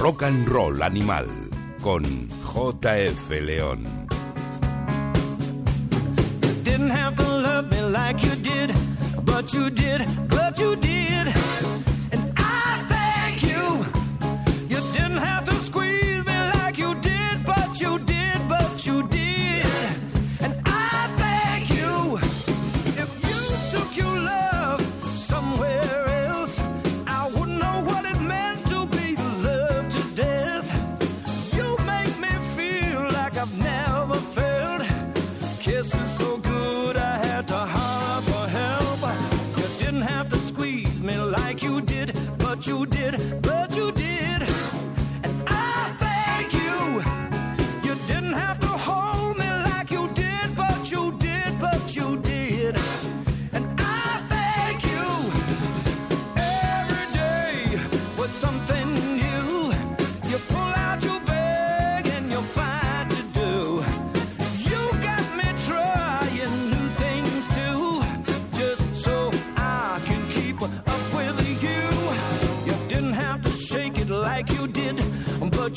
Rock and Roll Animal con JF León. but you did, but you did.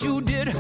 You did,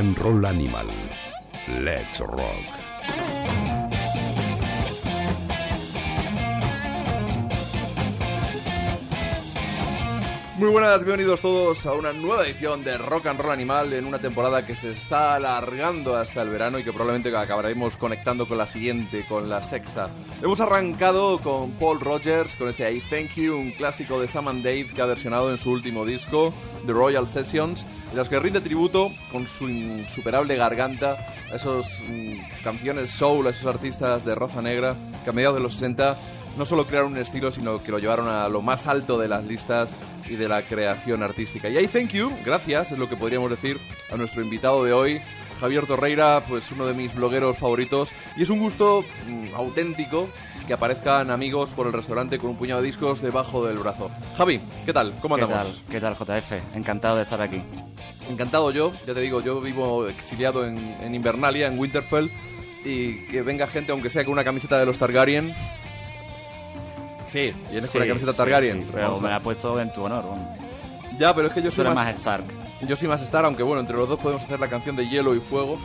and Roll Animal. Let's rock. Muy buenas, bienvenidos todos a una nueva edición de Rock and Roll Animal en una temporada que se está alargando hasta el verano y que probablemente acabaremos conectando con la siguiente, con la sexta. Hemos arrancado con Paul Rogers, con ese I Thank You, un clásico de Sam and Dave que ha versionado en su último disco, The Royal Sessions, en los que rinde tributo con su insuperable garganta a esas canciones soul, a esos artistas de raza negra que a mediados de los 60 no solo crearon un estilo, sino que lo llevaron a lo más alto de las listas y de la creación artística. Y ahí thank you, gracias, es lo que podríamos decir a nuestro invitado de hoy, Javier Torreira, pues uno de mis blogueros favoritos. Y es un gusto mm, auténtico que aparezcan amigos por el restaurante con un puñado de discos debajo del brazo. Javi, ¿qué tal? ¿Cómo ¿Qué andamos? tal? ¿Qué tal, JF? Encantado de estar aquí. Encantado yo, ya te digo, yo vivo exiliado en, en Invernalia, en Winterfell, y que venga gente, aunque sea con una camiseta de los Targaryen. Sí, vienes con la camiseta sí, Targaryen. sí, pero Vamos me la ha puesto en tu honor. bueno. Ya, pero es que yo soy más, más Stark. yo soy más Star, aunque bueno, entre los dos podemos hacer la canción de Hielo y Fuego.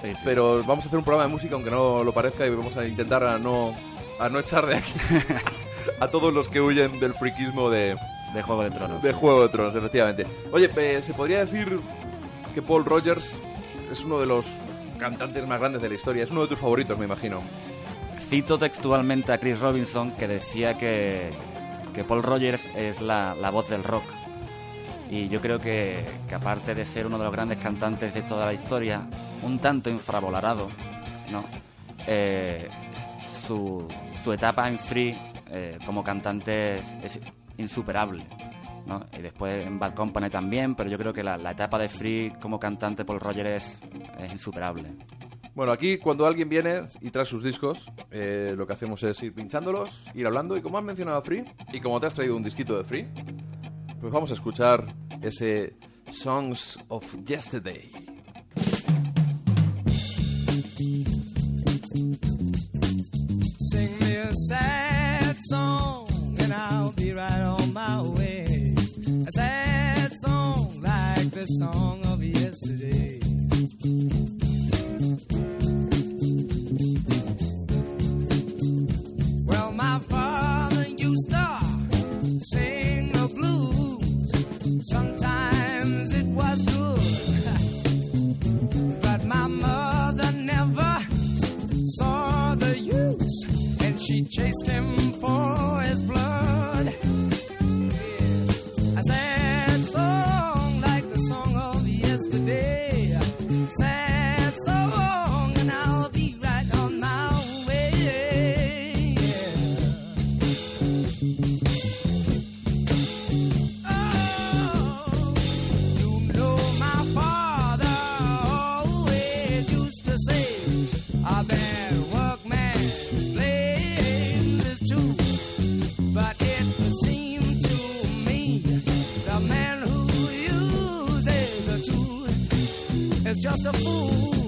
Sí, sí. Pero vamos a hacer un programa de música, aunque no lo parezca, y vamos a intentar a no, a no echar de aquí a todos los que huyen del friquismo de, De Juego de Tronos. de sí. Juego de Tronos, efectivamente. Oye, ¿se podría decir que Paul Rogers es uno de los cantantes más grandes de la historia? Es uno de tus favoritos, me imagino. Cito textualmente a Chris Robinson que decía que, que Paul Rogers es la, la voz del rock. Y yo creo que, que aparte de ser uno de los grandes cantantes de toda la historia, un tanto infravalorado, ¿no? Eh, su, su etapa en Free eh, como cantante es, insuperable. ¿no? Y después en Bad Company también, pero yo creo que la, etapa de Free como cantante Paul Rogers es insuperable. Bueno, aquí cuando alguien viene y trae sus discos, eh, lo que hacemos es ir pinchándolos, ir hablando. Y como has mencionado a Free, y como te has traído un disquito de Free, pues vamos a escuchar ese Songs of Yesterday. Sing me a sad song and I'll be right on my way. A sad song like the song of yesterday. Chased him for his blood. A sad song like the song of yesterday. Just a fool.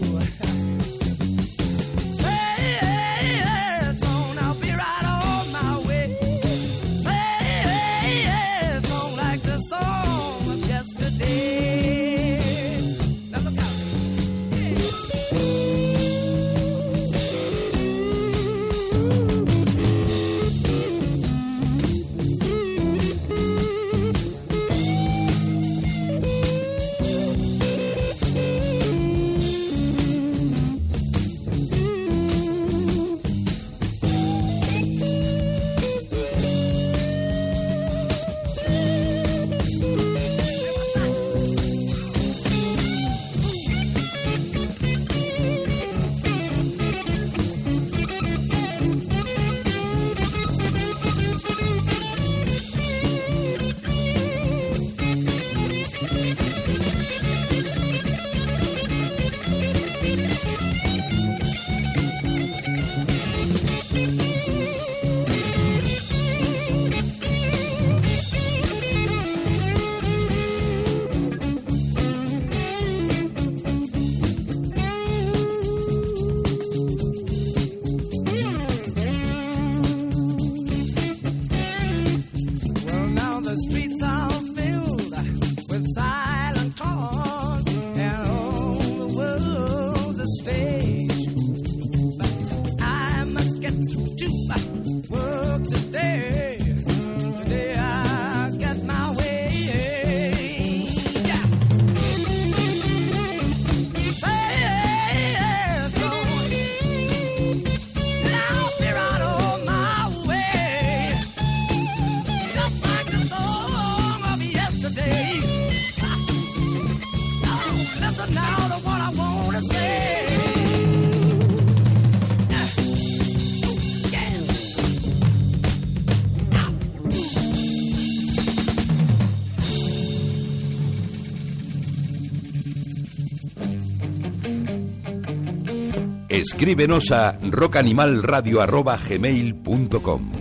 Escríbenos a rockanimalradio.gmail.com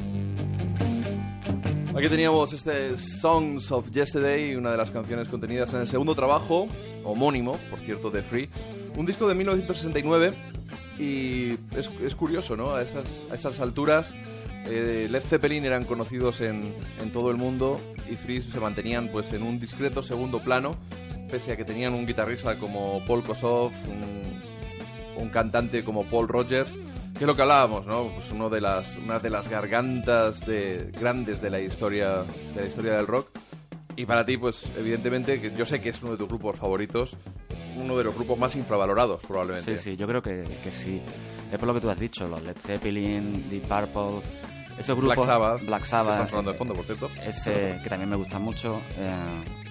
Aquí teníamos este Songs of Yesterday, una de las canciones contenidas en el segundo trabajo, homónimo, por cierto, de Free. Un disco de 1969 y es, es curioso, ¿no? A estas, a estas alturas, eh, Led Zeppelin eran conocidos en, en todo el mundo y Free se mantenían pues en un discreto segundo plano, pese a que tenían un guitarrista como Paul Kossoff, un, un cantante como Paul Rogers, que es lo que hablábamos, ¿no? Pues uno de las, una de las gargantas de, grandes de la historia de la historia del rock. Y para ti, pues evidentemente, que yo sé que es uno de tus grupos favoritos, uno de los grupos más infravalorados probablemente. Sí, sí, yo creo que, que sí. Es por lo que tú has dicho, los Led Zeppelin, Deep Purple, esos grupos... Black Sabbath, Black que Sabbath, están sonando de fondo, por cierto. ese que también me gusta mucho. eh,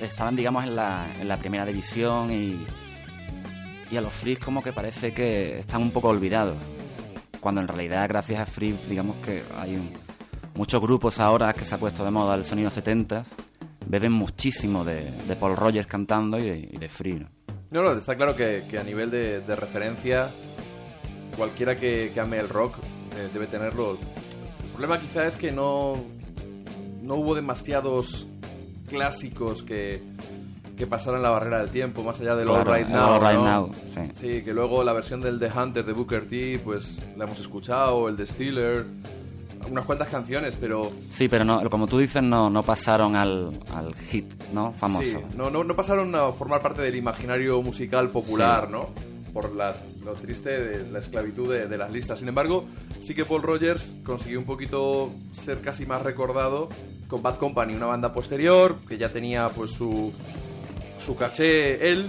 estaban, digamos, en la, en la primera división y, y a los Freaks como que parece que están un poco olvidados. Cuando en realidad, gracias a Free, digamos que hay muchos grupos ahora que se ha puesto de moda el sonido 70 beben muchísimo de, Paul Rogers cantando y de, y Free. ¿no? No, no, está claro que, a nivel de, de referencia, cualquiera que, que ame el rock eh, debe tenerlo. El problema quizá es que no, no hubo demasiados clásicos que, que pasaran la barrera del tiempo, más allá All Claro, Right Now. Right ¿no? Now, sí. Sí, que luego la versión del The Hunter de Booker T, pues la hemos escuchado, el de Steeler, unas cuantas canciones, pero Sí, pero no, como tú dices, no, no pasaron al, al hit, ¿no? Famoso. Sí, no, no, no pasaron a formar parte del imaginario musical popular, Sí. ¿no? Por la- lo triste de la esclavitud de, de las listas. Sin embargo, sí que Paul Rogers consiguió un poquito ser casi más recordado con Bad Company, una banda posterior que ya tenía pues su, su caché él.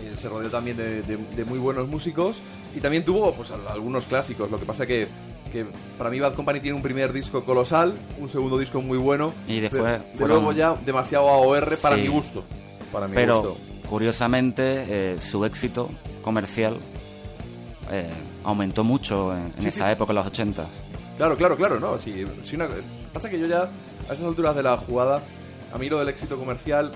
Eh, se rodeó también de, de- de muy buenos músicos y también tuvo pues al- algunos clásicos. Lo que pasa que, que para mí Bad Company tiene un primer disco colosal, un segundo disco muy bueno Y después pero- fueron- luego ya demasiado AOR para Sí. mi gusto. Para mi Pero gusto. curiosamente eh, su éxito comercial eh, aumentó mucho en, en Sí, esa sí. época, en los 80. Claro, claro, claro, no. Sí una- pasa que yo ya, a esas alturas de la jugada, a mí lo del éxito comercial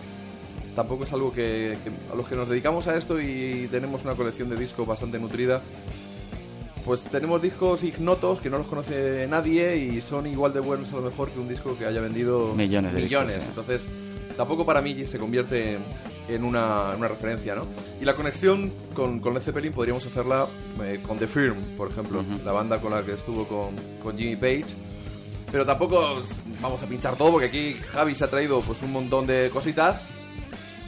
tampoco es algo que, que a los que nos dedicamos a esto y tenemos una colección de discos bastante nutrida. Pues tenemos discos ignotos que no los conoce nadie y son igual de buenos a lo mejor que un disco que haya vendido Millones de millones. discos. Entonces, tampoco para mí se convierte en una, en una referencia, ¿no? Y la conexión con, con Led Zeppelin podríamos hacerla eh, con The Firm, por ejemplo, la banda con la que estuvo con, con Jimmy Page. Pero tampoco os vamos a pinchar todo porque aquí Javi se ha traído pues un montón de cositas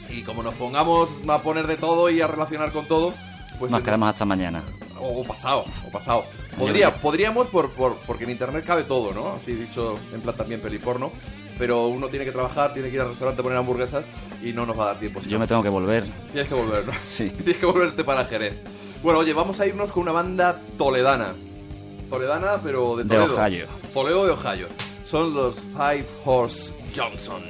y como nos pongamos a poner de todo y a relacionar con todo, pues Nos quedamos hasta mañana. o, o pasado, o pasado. Podría, podríamos por, por- porque en internet cabe todo, ¿no? Así dicho en plan también peliporno. Pero uno tiene que trabajar, tiene que ir al restaurante a poner hamburguesas y no nos va a dar tiempo. Yo me tengo que volver. Tienes que volver, ¿no? Sí. Tienes que volverte para Jerez. Bueno, oye, vamos a irnos con una banda toledana. Toledana, pero de De Toledo. Ohio. Toledo de Ohio. Son los Five Horse Johnson.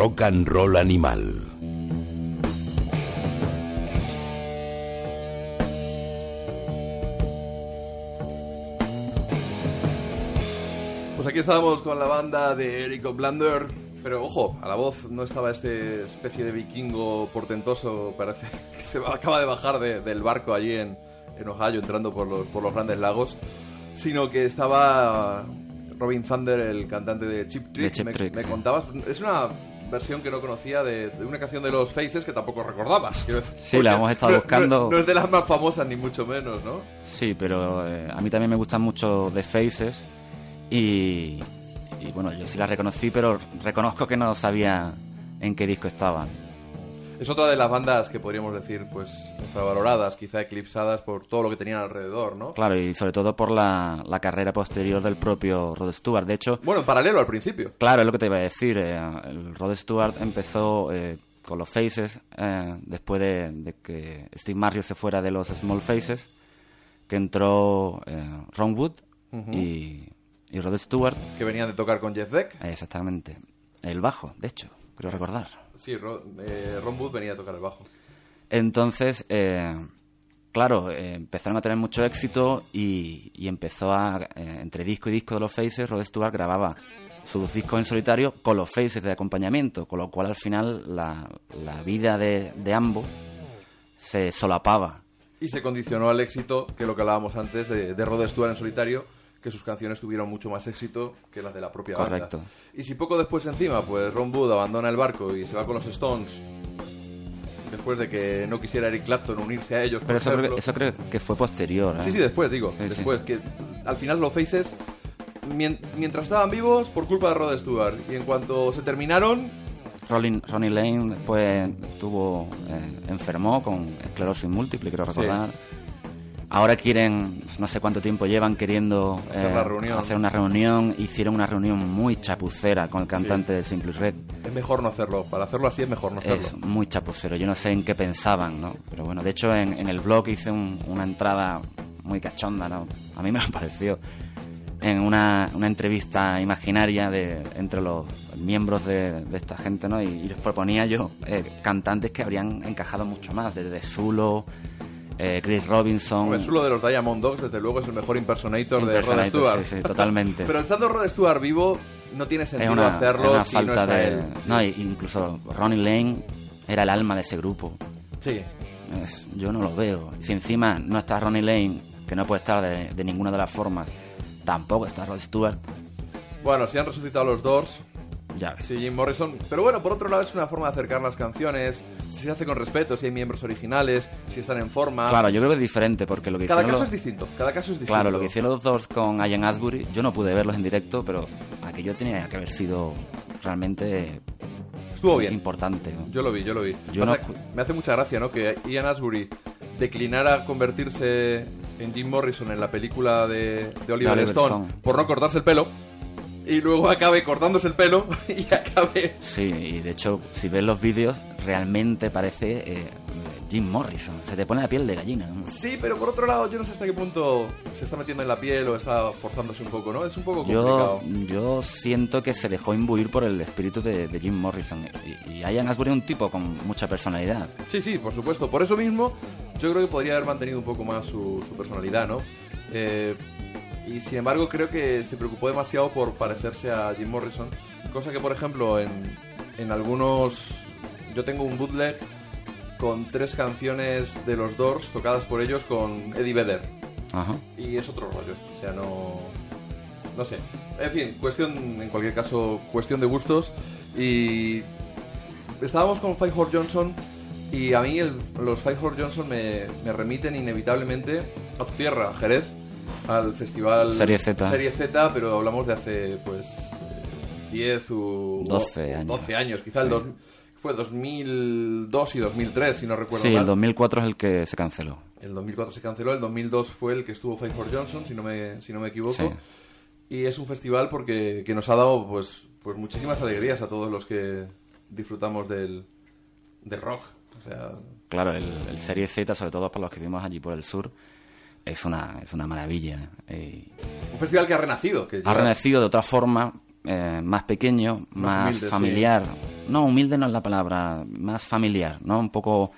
Rock and Roll Animal. Pues aquí estábamos con la banda de Eric Blander, pero ojo, a la voz no estaba este especie de vikingo portentoso, parece que se acaba de bajar de- del barco allí en, en Ohio, entrando por los, por los grandes lagos, sino que estaba Robin Thunder, el cantante de Chip Trick. De Cheap me, Trick, me sí. contabas, es una versión que no conocía de, de una canción de los Faces que tampoco recordabas. quiero decir, Sí, la hemos estado no- buscando. No, no es de las más famosas, ni mucho menos, ¿no? Sí, pero eh, a mí también me gustan mucho The Faces y, y bueno, yo sí la reconocí, pero reconozco que no sabía en qué disco estaban. Es otra de las bandas que podríamos decir, pues, infravaloradas, quizá eclipsadas por todo lo que tenían alrededor, ¿no? Claro, y sobre todo por la, la carrera posterior del propio Rod Stewart. De hecho, Bueno, en paralelo al principio. claro, es lo que te iba a decir. eh, el Rod Stewart empezó eh, con los Faces eh, después de, de que Steve Marriott se fuera de los Small Faces, que entró Ron Wood y, y Rod Stewart. Que venían de tocar con Jeff Beck. Exactamente. El bajo, de hecho, creo recordar. Sí, Ro- eh, Ron Wood venía a tocar el bajo. Entonces, eh, claro, eh, empezaron a tener mucho éxito y, y empezó a, eh, entre disco y disco de los Faces, Rod Stewart grababa sus discos en solitario con los Faces de acompañamiento, con lo cual al final la, la vida de, de ambos se solapaba. Y se condicionó al éxito, que lo que hablábamos antes, de, de Rod Stewart en solitario, que sus canciones tuvieron mucho más éxito que las de la propia Correcto. banda. Y si poco después encima, pues Ron Wood abandona el barco y se va con los Stones, después de que no quisiera Eric Clapton unirse a ellos, Pero eso creo, eso creo que fue posterior. ¿eh? Sí, sí, después, digo. Sí, sí. después, que al final los Faces, mien- mientras estaban vivos, por culpa de Rod Stewart. Y en cuanto se terminaron, Rolling- Ronnie Lane después tuvo, eh, enfermó con esclerosis múltiple, creo Sí. Ahora quieren, no sé cuánto tiempo llevan queriendo eh, Hacer una reunión. Hicieron una reunión muy chapucera con el cantante de Simply Red. es mejor no hacerlo. Para hacerlo así es mejor no hacerlo. Es muy chapucero. Yo no sé en qué pensaban, ¿no? Pero bueno, de hecho en, en el blog hice un- una entrada muy cachonda, ¿no? A mí me lo pareció. En una, una entrevista imaginaria de, entre los miembros de, de esta gente, ¿no? Y, y les proponía yo eh, cantantes que habrían encajado mucho más, desde Zulo, eh, Chris Robinson. Hombre, Zulo de los Diamond Dogs, desde luego, es el mejor impersonator, de Rod Stewart. sí, sí, totalmente. Pero estando Rod Stewart vivo, no tiene es sentido una, hacerlo es una si no falta está de... él. No, incluso Ronnie Lane era el alma de ese grupo. Sí. Es- yo no lo veo. Si encima no está Ronnie Lane, que no puede estar de, de ninguna de las formas, tampoco está Rod Stewart, Bueno, si han resucitado los Doors, ya ves. sí, Jim Morrison. Pero bueno, por otro lado, es una forma de acercar las canciones, si se hace con respeto, si hay miembros originales, si están en forma. Claro, yo creo que es diferente porque lo que Cada caso los- es distinto, cada caso es distinto. Claro, lo que hicieron los dos con Ian Asbury, yo no pude verlos en directo, pero aquello tenía que haber sido realmente Estuvo bien. importante. ¿no? Yo lo vi, yo lo vi. Yo no- Me hace mucha gracia, ¿no? Que Ian Asbury declinara convertirse en Jim Morrison en la película de, de Oliver, Oliver Stone, Stone. por no cortarse el pelo y luego acabe cortándose el pelo y acabe... Sí, y de hecho, si ves los vídeos, realmente parece eh, Jim Morrison. Se te pone la piel de gallina. ¿no? Sí, pero por otro lado yo no sé hasta qué punto se está metiendo en la piel o está forzándose un poco, ¿no? Es un poco complicado. yo siento que se dejó imbuir por el espíritu de, de Jim Morrison. Y, y Ian Asbury un tipo con mucha personalidad. Sí, sí, por supuesto. Por eso mismo, yo creo que podría haber mantenido un poco más su, su personalidad, ¿no? Eh, y sin embargo, creo que se preocupó demasiado por parecerse a Jim Morrison. Cosa que, por ejemplo, en, en algunos. Yo tengo un bootleg con tres canciones de los Doors tocadas por ellos con Eddie Vedder. Ajá. Y es otro rollo. O sea, no. No sé. En fin, cuestión, en cualquier caso, cuestión de gustos. Y. Estábamos con Five Horse Johnson. Y a mí el- los Five Horse Johnson me, me remiten inevitablemente a tu tierra, Jerez, al festival Serie Z. Serie Z, pero hablamos de hace pues eh, 10 u 12 años. 12 años, quizá el Sí. dos- fue 2002 y 2003, si no recuerdo Sí, mal. el 2004 es el que se canceló. El 2004 se canceló, el 2002 fue el que estuvo Five Horse Johnson, si no me, si no me equivoco. Sí. Y es un festival porque que nos ha dado pues, pues muchísimas alegrías a todos los que disfrutamos del, del rock. O sea, Claro, el, el Serie Z, sobre todo para los que vivimos allí por el sur, es una, es una maravilla. eh, un festival que ha renacido. Que ha renacido de otra forma, eh, más pequeño, más, humilde, sí. familiar. No, humilde no es la palabra, más familiar, ¿no? Un poco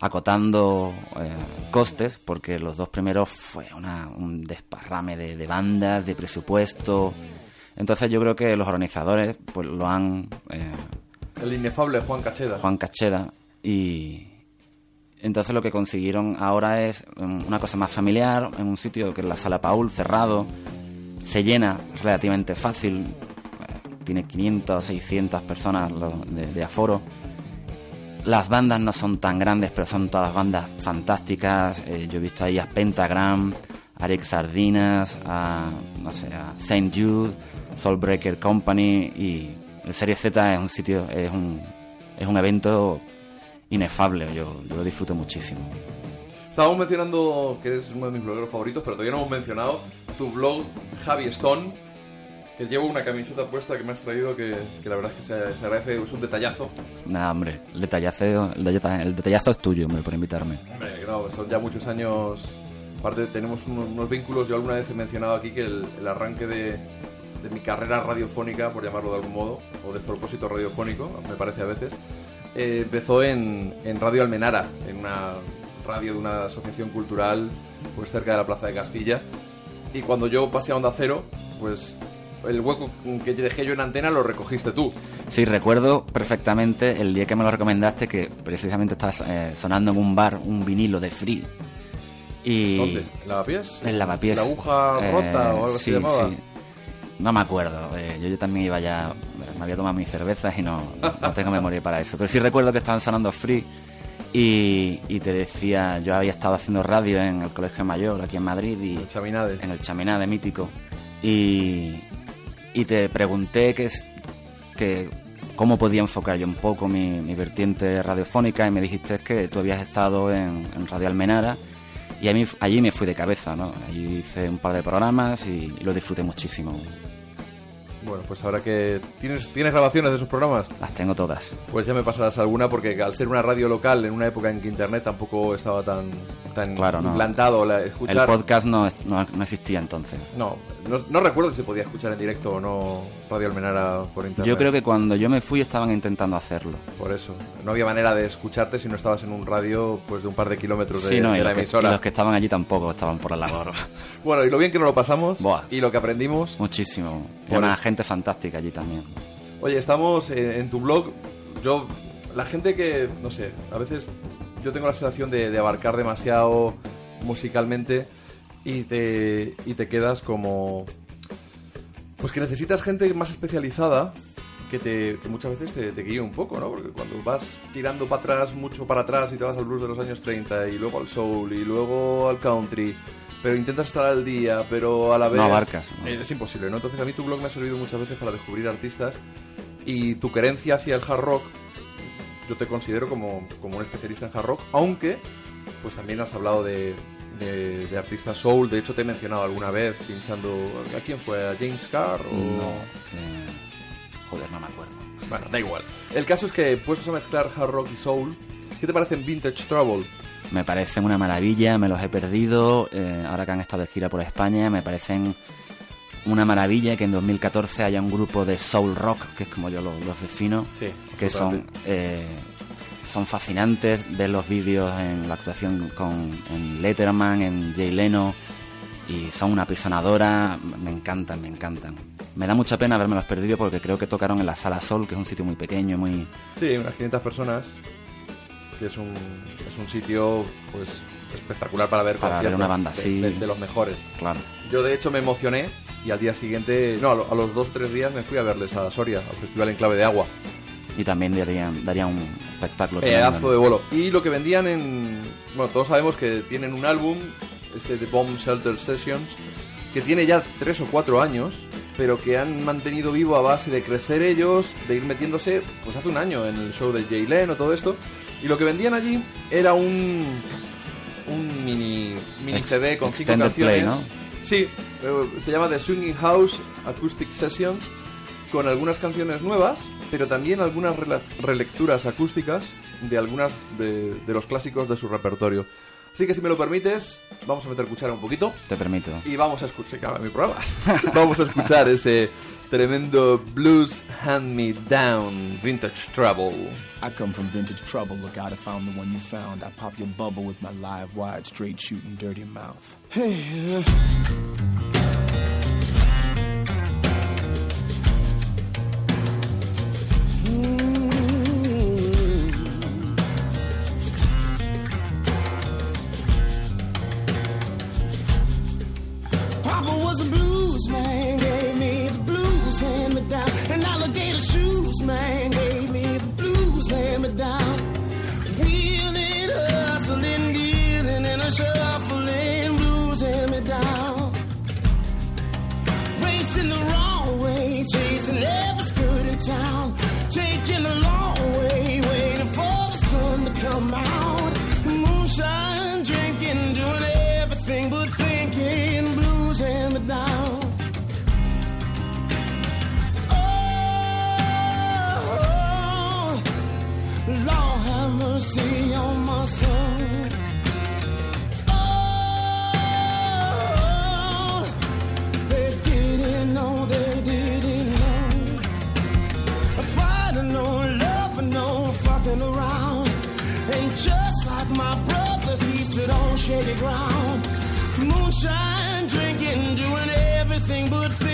acotando eh, costes, porque los dos primeros fue una, un desparrame de, de bandas, de presupuesto. Entonces yo creo que los organizadores pues lo han El inefable Juan Cacheda. Juan Cacheda y entonces lo que consiguieron ahora es um, una cosa más familiar en un sitio que es la sala Paul cerrado se llena relativamente fácil eh, tiene 500 600 personas de, aforo. Las bandas no son tan grandes pero son todas bandas fantásticas. Eh, yo he visto ahí a Pentagram a Alex Sardinas a no a Saint Jude Soulbreaker Company y el Serie Z es un sitio es un es un evento inefable yo, yo lo disfruto muchísimo Estábamos mencionando que eres uno de mis blogueros favoritos, pero todavía no hemos mencionado tu blog Javi Stone, que llevo una camiseta puesta que me has traído que, que la verdad es que se, se agradece, es un detallazo. nada hombre el detallazo el detallazo, el detallazo es tuyo hombre por invitarme Hombre, claro, son ya muchos años. Aparte, tenemos unos, unos vínculos. Yo alguna vez he mencionado aquí que el, el arranque de, de mi carrera radiofónica, por llamarlo de algún modo, o de propósito radiofónico, me parece a veces, eh, empezó en, en Radio Almenara, en una radio de una asociación cultural, pues cerca de la Plaza de Castilla. Y cuando yo pasé a Onda Cero, pues el hueco que dejé yo en antena lo recogiste tú. Sí, recuerdo perfectamente el día que me lo recomendaste que precisamente estabas eh, sonando en un bar un vinilo de Free. Y ¿Dónde? ¿En Lavapiés? En Lavapiés. ¿La aguja Eh, rota o algo así sí, llamaba? sí. No me acuerdo. eh, yo, yo también iba ya... Me había tomado mis cervezas y no, no tengo memoria para eso. Pero sí recuerdo que estaban sonando Free y, y te decía... Yo había estado haciendo radio en el Colegio Mayor aquí en Madrid y El Chaminade. en el Chaminá de Mítico y, y te pregunté que, es, que cómo podía enfocar yo un poco mi, mi vertiente radiofónica y me dijiste que tú habías estado en, en Radio Almenara y a mí, allí me fui de cabeza, ¿no? Allí hice un par de programas y, y lo disfruté muchísimo. Bueno, pues ahora que tienes, tienes grabaciones de esos programas, Las tengo todas. pues ya me pasarás alguna porque al ser una radio local en una época en que internet tampoco estaba tan, tan Claro, no. implantado la, El escuchar. podcast no, no, no existía entonces. No, no, no recuerdo si se podía escuchar en directo o no Radio Almenara por internet. Yo creo que cuando yo me fui estaban intentando hacerlo. Por eso. No había manera de escucharte si no estabas en un radio pues de un par de kilómetros de, Sí, no, de y la los, que, y emisora. los que estaban allí tampoco estaban por la labor. Bueno, y lo bien que nos lo pasamos Buah. y lo que aprendimos. Muchísimo. Y una gente fantástica allí también. Oye, estamos eh, en tu blog. Yo, la gente que, no sé, a veces yo tengo la sensación de, de abarcar demasiado musicalmente y te, y te quedas como. Pues que necesitas gente más especializada que, te, que muchas veces te, te guíe un poco, ¿no? Porque cuando vas tirando para atrás, mucho para atrás y te vas al blues de los años 30 y luego al soul y luego al country, pero intentas estar al día, pero a la vez... No abarcas, ¿no? Eh, Es imposible, ¿no? Entonces a mí tu blog me ha servido muchas veces para descubrir artistas y tu querencia hacia el hard rock yo te considero como, como un especialista en hard rock, aunque pues también has hablado de, de, de artistas soul, de hecho te he mencionado alguna vez pinchando... ¿A quién fue? ¿A James Carr? O... No, eh, joder, no me acuerdo. Bueno, da igual. El caso es que puestos a mezclar hard rock y soul, ¿qué te parece en Vintage Trouble? Me parecen una maravilla, me los he perdido. eh, ahora que han estado de gira por España, me parecen una maravilla que en 2014 haya un grupo de soul rock, que es como yo lo- los defino, Sí, que son eh, son fascinantes. Ver los vídeos en la actuación con, en Letterman, en Jay Leno, y son una apisonadora. Me encantan, me encantan. Me da mucha pena haberme los perdido porque creo que tocaron en la Sala Sol, que es un sitio muy pequeño, muy... Sí, unas 500 personas, que es un, es un sitio pues espectacular para ver Para ver una banda de- así. de- de los mejores. Claro. Yo de hecho me emocioné y al día siguiente, no, a los dos o tres días me fui a verles a Soria, al Festival en Clave de Agua. Y también darían, darían un espectáculo. Pedazo de bolo. Y lo que vendían en... Bueno, todos sabemos que tienen un álbum, este de Bomb Shelter Sessions, que tiene ya tres o cuatro años, pero que han mantenido vivo a base de crecer ellos, de ir metiéndose, pues hace un año en el show de Jay Leno, todo esto. Y lo que vendían allí era un... Un mini, mini Ex- CD con cinco canciones. play, ¿no? Sí, eh, se llama The Swinging House Acoustic Sessions, con algunas canciones nuevas, pero también algunas relecturas acústicas de algunas de, de los clásicos de su repertorio. Así que si me lo permites, vamos a meter cuchara un poquito Te permito. y vamos a escuchar, mi programa. vamos a escuchar ese tremendo blues hand me down vintage trouble. I come from vintage trouble. Look out, I found the one you found. I pop your bubble with my live wide, straight shooting, dirty mouth. Hey, uh, shoes man gave me the blues, hand me down. Wheeling, hustling, dealing, and a shuffling, blues, hand me down. Racing the wrong way, chasing every skirt in town. Taking the long way, waiting for the sun to come out. mercy on my soul. around. Just like my brother, he stood on shaky ground. Moonshine, drinking, doing everything but.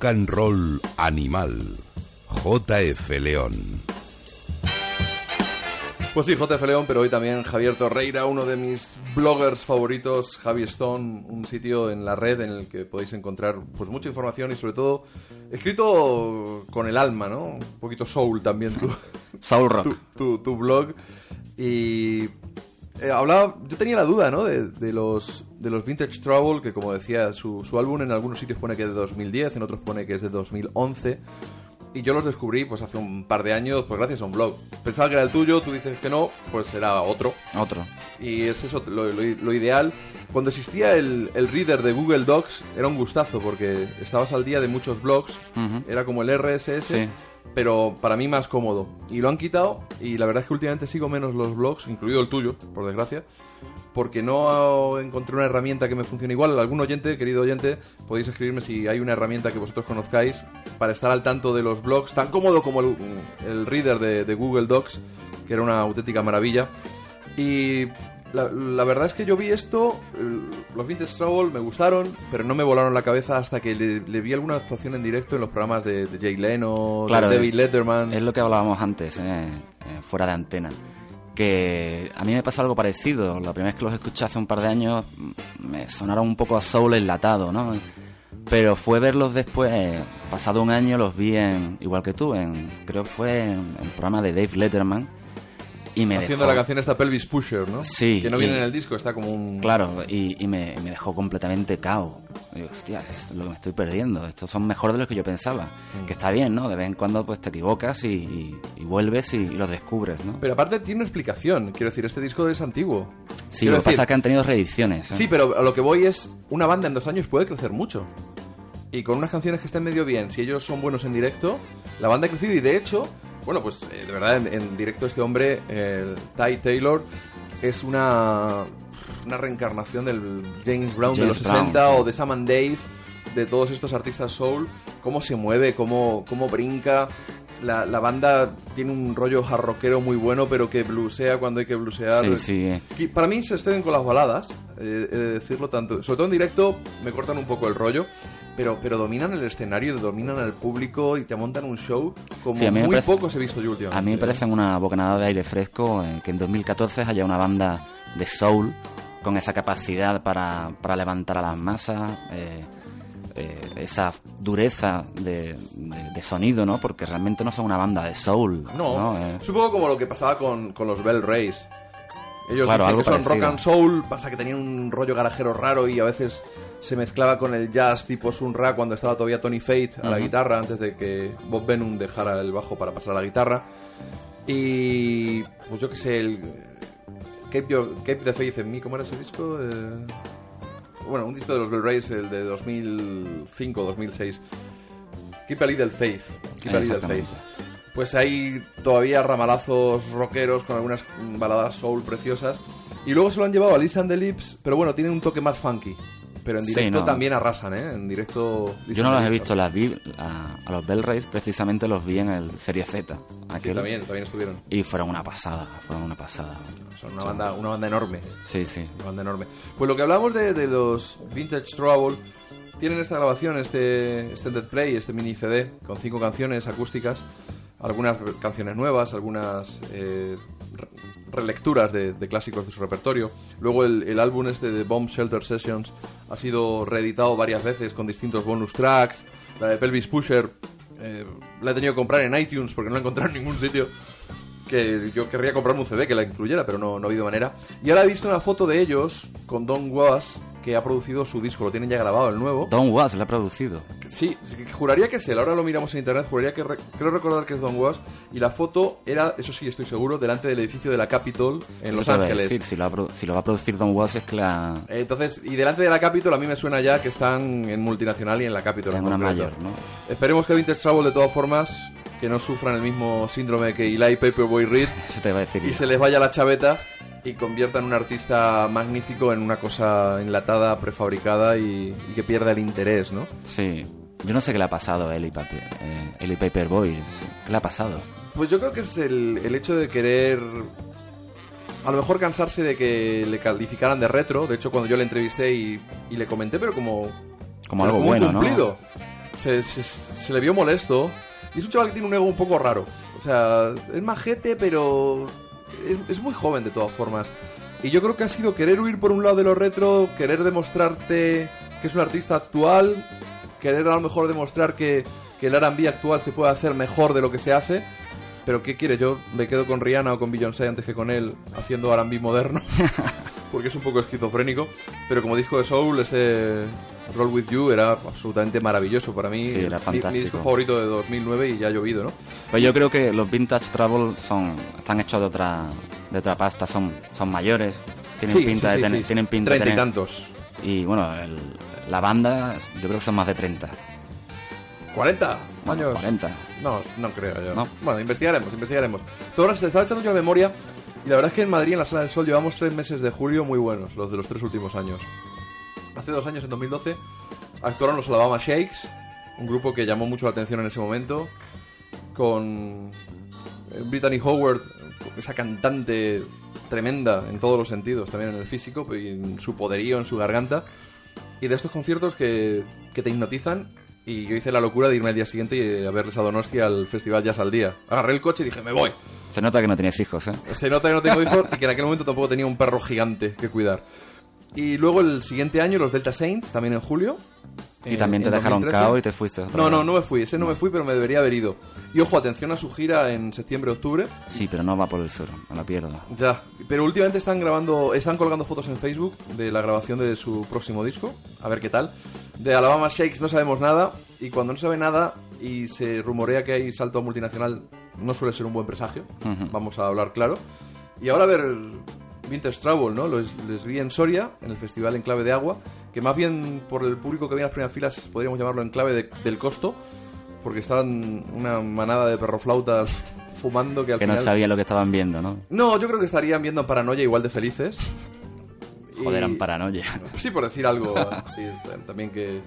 Rock and Roll Animal. JF León. Pues sí, JF León, pero hoy también Javier Torreira, uno de mis bloggers favoritos, Javi Stone, un sitio en la red en el que podéis encontrar pues mucha información y sobre todo escrito con el alma, ¿no? Un poquito soul también tu, Soul Rock. tu, tu- tu blog. Y eh, hablaba, yo tenía la duda, ¿no? De, de los de los Vintage Trouble, que como decía, su, su álbum en algunos sitios pone que es de 2010, en otros pone que es de 2011. Y yo los descubrí pues hace un par de años, pues gracias a un blog. Pensaba que era el tuyo, tú dices que no, pues será otro. Otro. Y es eso lo, lo- lo ideal. Cuando existía el, el reader de Google Docs, era un gustazo porque estabas al día de muchos blogs. Era como el RSS, Sí. Pero para mí más cómodo. Y lo han quitado y la verdad es que últimamente sigo menos los blogs, incluido el tuyo, por desgracia, porque no encontré una herramienta que me funcione igual. Algún oyente, querido oyente, podéis escribirme si hay una herramienta que vosotros conozcáis para estar al tanto de los blogs, tan cómodo como el, el reader de, de Google Docs, que era una auténtica maravilla. Y la, la verdad es que yo vi esto, los Vintage Trouble me gustaron, pero no me volaron la cabeza hasta que le, le vi alguna actuación en directo en los programas de, de Jay Leno, Claro, de David es- Letterman. Es lo que hablábamos antes, eh, eh, fuera de antena. que a mí me pasó algo parecido. La primera vez que los escuché hace un par de años mm, me sonaron un poco a soul enlatado, ¿no? Pero fue verlos después, eh, pasado un año los vi en, igual que tú, en creo que fue en, en el programa de Dave Letterman. Y me Haciendo dejó- la canción esta Pelvis Pusher, ¿no? Sí, Que no y- viene en el disco, está como un... Claro, y, y me, me dejó completamente cao. Digo, hostia, esto es lo que me estoy perdiendo. Estos son mejores de los que yo pensaba. Mm. Que está bien, ¿no? De vez en cuando pues te equivocas y, y- y vuelves y, y los descubres, ¿no? Pero aparte tiene una explicación. Quiero decir, este disco es antiguo. sí, Quiero lo que pasa decir- es que han tenido reediciones. ¿eh? Sí, pero a lo que voy es, una banda en dos años puede crecer mucho. Y con unas canciones que estén medio bien, si ellos son buenos en directo, la banda ha crecido y de hecho, bueno, pues eh, de verdad en, en directo este hombre, el Ty Taylor, es una, una reencarnación del James Brown de James los Brown, 60 sí. o de Sam and Dave, de todos estos artistas soul, cómo se mueve, cómo, cómo brinca. La, la banda tiene un rollo jarroquero muy bueno, pero que blusea cuando hay que blusear. Sí, sí, eh. Para mí se exceden con las baladas, eh, de decirlo tanto. Sobre todo en directo me cortan un poco el rollo, pero, pero dominan el escenario, dominan al público y te montan un show como Sí, muy parece- pocos he visto yo últimamente. A mí me parece una bocanada de aire fresco eh, que en 2014 haya una banda de soul con esa capacidad para, para levantar a las masas, eh, eh, esa dureza de, de- de sonido, ¿no? Porque realmente no son una banda de soul, No, ¿no? Eh, poco como lo que pasaba con, con los Bell Rays. Ellos Claro, dicen algo que son parecido. rock and soul, pasa que tenían un rollo garajero raro y a veces se mezclaba con el jazz tipo Sun Ra cuando estaba todavía Tony Fate a la guitarra antes de que Bob Benum dejara el bajo para pasar a la guitarra. Y pues yo que sé, el Keep, Your- the Faith in Me, ¿cómo era ese disco? Eh, bueno, un disco de los Bell Rays, el de 2005, 2006. Keep a Little Faith. Keep a Little. Faith. Pues hay todavía ramalazos rockeros con algunas baladas soul preciosas. Y luego se lo han llevado a Lisa and the Lips, pero bueno, tiene un toque más funky. Pero en Sí, directo no. también arrasan, ¿eh? En directo... Yo no the he visto, las vi a, a los Bell Rays precisamente los vi en el Serie Z. Sí, aquel, también, también estuvieron. Y fueron una pasada, fueron una pasada. Son una banda, una banda enorme. Sí, sí. Una banda enorme. Pues lo que hablamos de, de los Vintage Trouble, tienen esta grabación, este extended play, este mini CD, con cinco canciones acústicas, algunas canciones nuevas, algunas eh, re- relecturas de, de clásicos de su repertorio. Luego el, el álbum este de Bomb Shelter Sessions ha sido reeditado varias veces con distintos bonus tracks. La de Pelvis Pusher eh, la he tenido que comprar en iTunes porque no la he encontrado en ningún sitio que yo querría comprarme un CD que la incluyera, pero no, no ha habido manera. Y ahora he visto una foto de ellos con Don Was, que ha producido su disco, lo tienen ya grabado, el nuevo. Don Was lo ha producido. Sí, juraría que es él, ahora lo miramos en internet, juraría que re- creo recordar que es Don Was. Y la foto era, eso sí estoy seguro, delante del edificio de la Capitol en Los Ángeles. decir, si, lo va a produ- si lo va a producir Don Was es que la, Entonces, y delante de la Capitol a mí me suena ya que están en multinacional y en la Capitol. en una mayor, ¿no? Esperemos que Vintage Travel de todas formas que no sufran el mismo síndrome que Eli Paperboy Reed Eso te iba a decir. y yo. se les vaya la chaveta y conviertan un artista magnífico en una cosa enlatada, prefabricada y, y que pierda el interés, ¿no? Sí. Yo no sé qué le ha pasado a Eli, Paper, eh, Eli Paperboy. ¿Qué le ha pasado? Pues yo creo que es el, el hecho de querer a lo mejor cansarse de que le calificaran de retro. De hecho, cuando yo le entrevisté y, y le comenté, pero como... Como algo un bueno, ¿no? cumplido. Se, se- se le vio molesto. Y es un chaval que tiene un ego un poco raro. O sea, es majete, pero es, es muy joven de todas formas. Y yo creo que ha sido querer huir por un lado de lo retro, querer demostrarte que es un artista actual, querer a lo mejor demostrar que, que el R&B actual se puede hacer mejor de lo que se hace. Pero ¿qué quiere? Yo me quedo con Rihanna o con Beyoncé antes que con él haciendo R&B moderno. porque es un poco esquizofrénico. Pero como disco de Soul, ese Roll With You era absolutamente maravilloso para mí. Sí, era Mi- Mi, disco fantástico. favorito de 2009 y ya ha llovido, ¿no? Pues yo creo que los Vintage Travel son, están hechos de otra, de otra pasta, son, son mayores, tienen Sí, pinta sí, de tener, tienen pinta Treinta y tantos. Y bueno, el- la banda, yo creo que son más de 30. ¿40 Bueno, años? 40. No, no creo yo. ¿No? Bueno, investigaremos, investigaremos. Todo se te estaba echando yo la memoria y la verdad es que en Madrid, en la Sala del Sol, llevamos tres meses de julio muy buenos, los de los tres últimos años. Hace dos años, en 2012, actuaron los Alabama Shakes, un grupo que llamó mucho la atención en ese momento, con eh, Brittany Howard, esa cantante tremenda en todos los sentidos, también en el físico y en su poderío, en su garganta. Y de estos conciertos que, que te hipnotizan. Y yo hice la locura de irme al día siguiente y a verles a Donosti al Festival Jazz al Día. Agarré el coche y dije, me voy. Se nota que no tienes hijos, ¿eh? Se nota que no tengo hijos y que en aquel momento tampoco tenía un perro gigante que cuidar. Y luego el siguiente año los Delta Saints, también en julio. Y también te en dejaron 2013. cao y te fuiste. otra No, vez. no, no me fui. Ese no me fui, pero me debería haber ido. Y ojo, atención a su gira en septiembre-octubre. Sí, pero no va por el sur, me la pierdo. Ya, pero últimamente están grabando, están colgando fotos en Facebook de la grabación de su próximo disco, a ver qué tal. De Alabama Shakes no sabemos nada, y cuando no se sabe nada y se rumorea que hay salto multinacional, no suele ser un buen presagio, vamos a hablar claro. Y ahora a ver Vintage Trouble, ¿no? Los- les vi en Soria, en el festival en clave de agua, que más bien por el público que viene a las primeras filas podríamos llamarlo en clave de- del costo, porque estaban una manada de perroflautas fumando que al Que no sabía lo que estaban viendo, ¿no? No, yo creo que estarían viendo Paranoia igual de felices. Joder, Y- eran paranoia. Sí, por decir algo, sí, también que...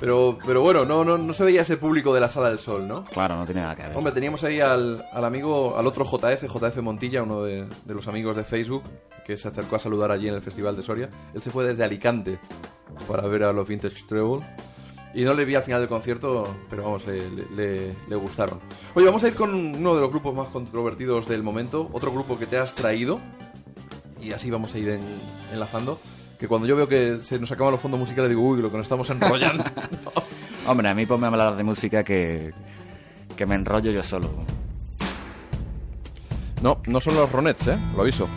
Pero, pero bueno, no, no, no se veía ese público de la Sala del Sol, ¿no? Claro, no tiene nada que ver. Hombre, teníamos ahí al, al amigo, al otro JF, JF Montilla, uno de, de los amigos de Facebook, que se acercó a saludar allí en el Festival de Soria. Él se fue desde Alicante para ver a los Vintage Treble. Y no le vi al final del concierto, pero vamos, le, le- gustaron. Oye, vamos a ir con uno de los grupos más controvertidos del momento, otro grupo que te has traído, y así vamos a ir en- enlazando. Que cuando yo veo que se nos acaban los fondos musicales, digo, uy, lo que nos estamos enrollando. Hombre, a mí ponme a hablar de música que, que me enrollo yo solo. no, no son los Ronettes, ¿eh? Lo aviso.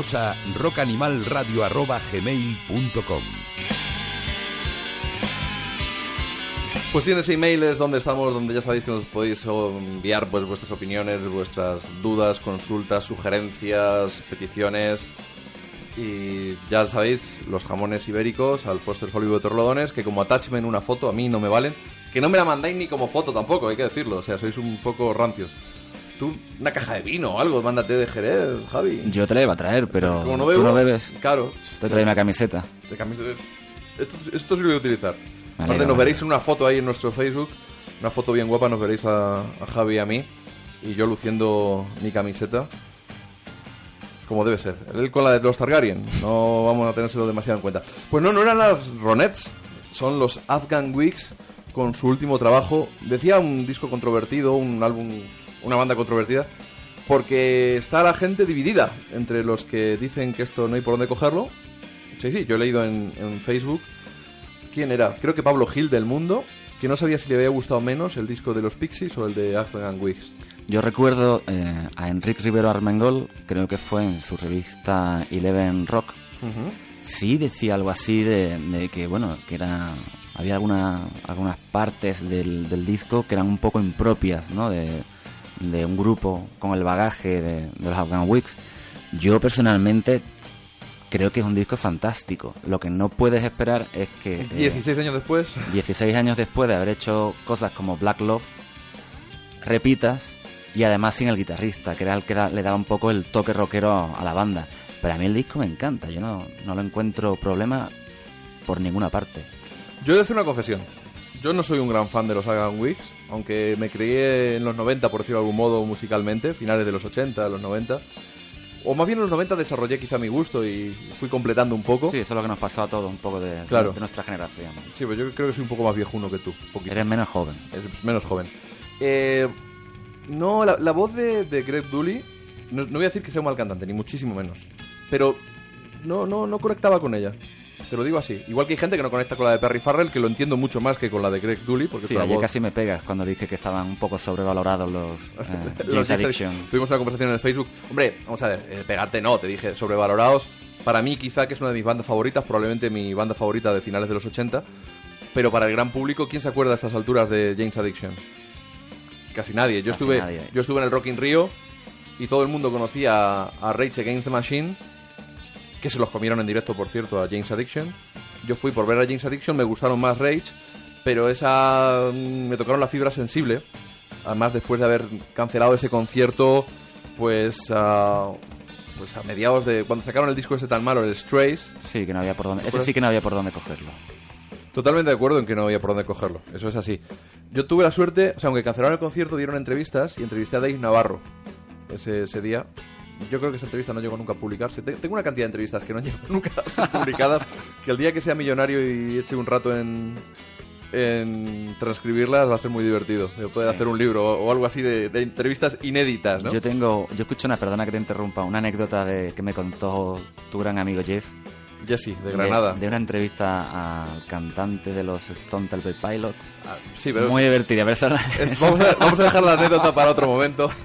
Escríbenos a rockanimalradio.gmail.com Pues sí, en ese email es donde estamos, donde ya sabéis que nos podéis enviar pues, vuestras opiniones, vuestras dudas, consultas, sugerencias, peticiones. Y ya sabéis, los jamones ibéricos al Foster Hollywood Torlodones, que como attachment una foto a mí no me valen. Que no me la mandáis ni como foto tampoco, hay que decirlo. O sea, sois un poco rancios. Tú, una caja de vino o algo, mándate de Jerez, Javi. Yo te la iba a traer, pero Como no tú no bebes. Claro, Te trae una camiseta. de camiseta. Esto, esto sí lo voy a utilizar. Aparte, nos veréis en una foto ahí en nuestro Facebook. Una foto bien guapa, nos veréis a, a Javi y a mí. Y yo luciendo mi camiseta. Como debe ser. Él con la de los Targaryen. No vamos a tenérselo demasiado en cuenta. Pues no, no eran las Ronettes. Son los Afghan Wigs con su último trabajo. Decía un disco controvertido, un álbum, una banda controvertida. Porque está la gente dividida entre los que dicen que esto no hay por dónde cogerlo. Sí, sí, yo he leído en, en Facebook. ¿Quién era? Creo que Pablo Gil del Mundo. Que no sabía si le había gustado menos el disco de los Pixies o el de Afghan Wigs. Yo recuerdo eh, a Enrique Rivero Armengol, creo que fue en su revista Eleven Rock. Sí decía algo así de, de que, bueno, que era había alguna, algunas partes del, del disco que eran un poco impropias, ¿no? De, de un grupo con el bagaje de, de los Afghan Wigs. Yo personalmente creo que es un disco fantástico. Lo que no puedes esperar es que... eh, 16 años después. 16 años después de haber hecho cosas como Black Love, repitas y además sin el guitarrista, que era el que era- le daba un poco el toque rockero a la banda. Pero a mí el disco me encanta, yo no, no lo encuentro problema por ninguna parte. Yo he de hacer una confesión. Yo no soy un gran fan de los Afghan Wigs, aunque me crié en los 90, por decirlo de algún modo, musicalmente, finales de los 80, los 90. O más bien en los 90 desarrollé quizá mi gusto y fui completando un poco. Sí, eso es lo que nos pasó a todos, un poco de, Claro. de nuestra generación. Sí, pues yo creo que soy un poco más viejuno que tú. poquito. Eres menos joven. Es menos joven. Eh, no, la, la voz de, de Greg Dooley, no, no voy a decir que sea un mal cantante, ni muchísimo menos. Pero no, no, no conectaba con ella. Te lo digo así. Igual que hay gente que no conecta con la de Perry Farrell, que lo entiendo mucho más que con la de Greg Dooley, porque Sí, ayer voz... casi me pegas cuando dije que estaban un poco sobrevalorados los eh, Los. Addiction. Tuvimos una conversación en el Facebook. Hombre, vamos a ver, eh, pegarte no, te dije, sobrevalorados. Para mí, quizá que es una de mis bandas favoritas, probablemente mi banda favorita de finales de los 80. Pero para el gran público, ¿quién se acuerda a estas alturas de James Addiction? Casi nadie. Yo, Casi estuve, nadie. yo estuve en el Rock in Rio y todo el mundo conocía a, a Rage Against the Machine, que se los comieron en directo, por cierto, a James Addiction. Yo fui por ver a James Addiction, me gustaron más Rage, pero esa mm, me tocaron la fibra sensible. Además, después de haber cancelado ese concierto, pues a, pues a mediados de... Cuando sacaron el disco ese tan malo, el Strays, Sí, que no había por dónde. Ese acuerdas? sí que no había por dónde cogerlo. Totalmente de acuerdo en que no había por dónde cogerlo. Eso es así. Yo tuve la suerte, o sea, aunque cancelaron el concierto, dieron entrevistas y entrevisté a Dave Navarro ese, ese día. Yo creo que esa entrevista no llegó nunca a publicarse. Te- Tengo una cantidad de entrevistas que no llegan nunca a ser publicadas. Que el día que sea millonario y eche un rato en, en transcribirlas va a ser muy divertido. Puede hacer un libro o, algo así de, de entrevistas inéditas, ¿no? Yo tengo, yo escucho una, perdona que te interrumpa, una anécdota de que me contó tu gran amigo Jess. Jesse, de Granada. De, una entrevista al cantante de los Stone Temple Pilots. Ah, sí, pero Muy divertida, pero esa- Es- vamos, a, vamos a dejar la anécdota para otro momento.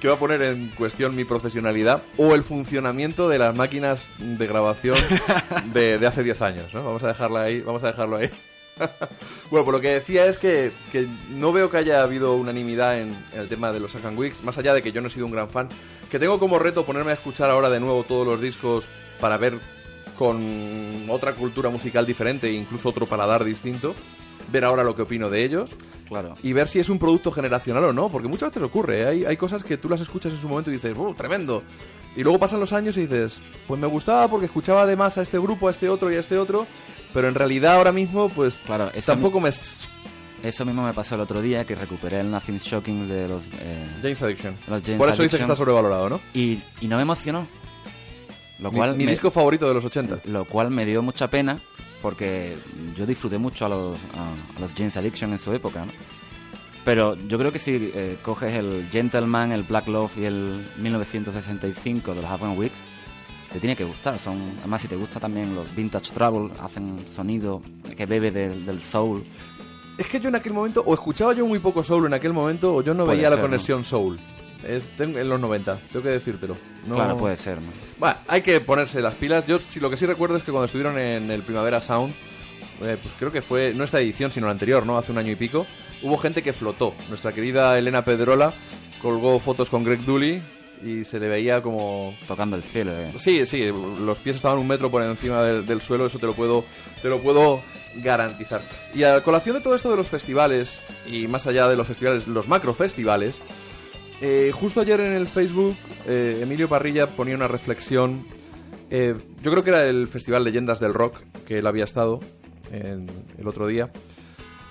Que va a poner en cuestión mi profesionalidad o el funcionamiento de las máquinas de grabación de, de hace 10 años, ¿no? Vamos a dejarla ahí, vamos a dejarlo ahí. bueno, pues lo que decía es que, que no veo que haya habido unanimidad en, en el tema de los Second Weeks, más allá de que yo no he sido un gran fan, que tengo como reto ponerme a escuchar ahora de nuevo todos los discos para ver con otra cultura musical diferente e incluso otro paladar distinto, ver ahora lo que opino de ellos claro. y ver si es un producto generacional o no, porque muchas veces ocurre, ¿eh? hay, hay cosas que tú las escuchas en su momento y dices, ¡oh, tremendo! Y luego pasan los años y dices, pues me gustaba porque escuchaba además a este grupo, a este otro y a este otro, pero en realidad ahora mismo, pues Claro, tampoco me... eso mismo me pasó el otro día que recuperé el Nothing Shocking de los, eh, James Addiction. los James Por eso dice que está sobrevalorado, ¿no? y, y no me emocionó. Lo Mi, cual mi me- disco favorito de los 80. Lo cual me dio mucha pena porque yo disfruté mucho a los, a, a los James Addiction en su época, ¿no? Pero yo creo que si eh, coges el Gentleman, el Black Love y el 1965 de los Afghan Weeks, te tiene que gustar. Son, además, si te gusta también los Vintage Trouble, hacen sonido que bebe del- del soul. Es que yo en aquel momento, o escuchaba yo muy poco soul en aquel momento, o yo no Puede veía la conexión soul. Es, tengo- en los 90, tengo que decírtelo. No- Claro, puede ser, ¿no? Bueno, hay que ponerse las pilas. Yo sí, lo que sí recuerdo es que cuando estuvieron en el Primavera Sound, eh, pues creo que fue, no esta edición, sino la anterior, ¿no? Hace un año y pico, hubo gente que flotó. Nuestra querida Elena Pedrola colgó fotos con Greg Dooley y se le veía como... Tocando el cielo, ¿eh? Sí, sí, los pies estaban un metro por encima del, del suelo, eso te lo puedo, te lo puedo garantizar. Y a colación de todo esto de los festivales, y más allá de los festivales, los macrofestivales, eh, justo ayer en el Facebook, eh, Emilio Parrilla ponía una reflexión. eh, yo creo que era el Festival Leyendas del Rock, que él había estado en- el otro día.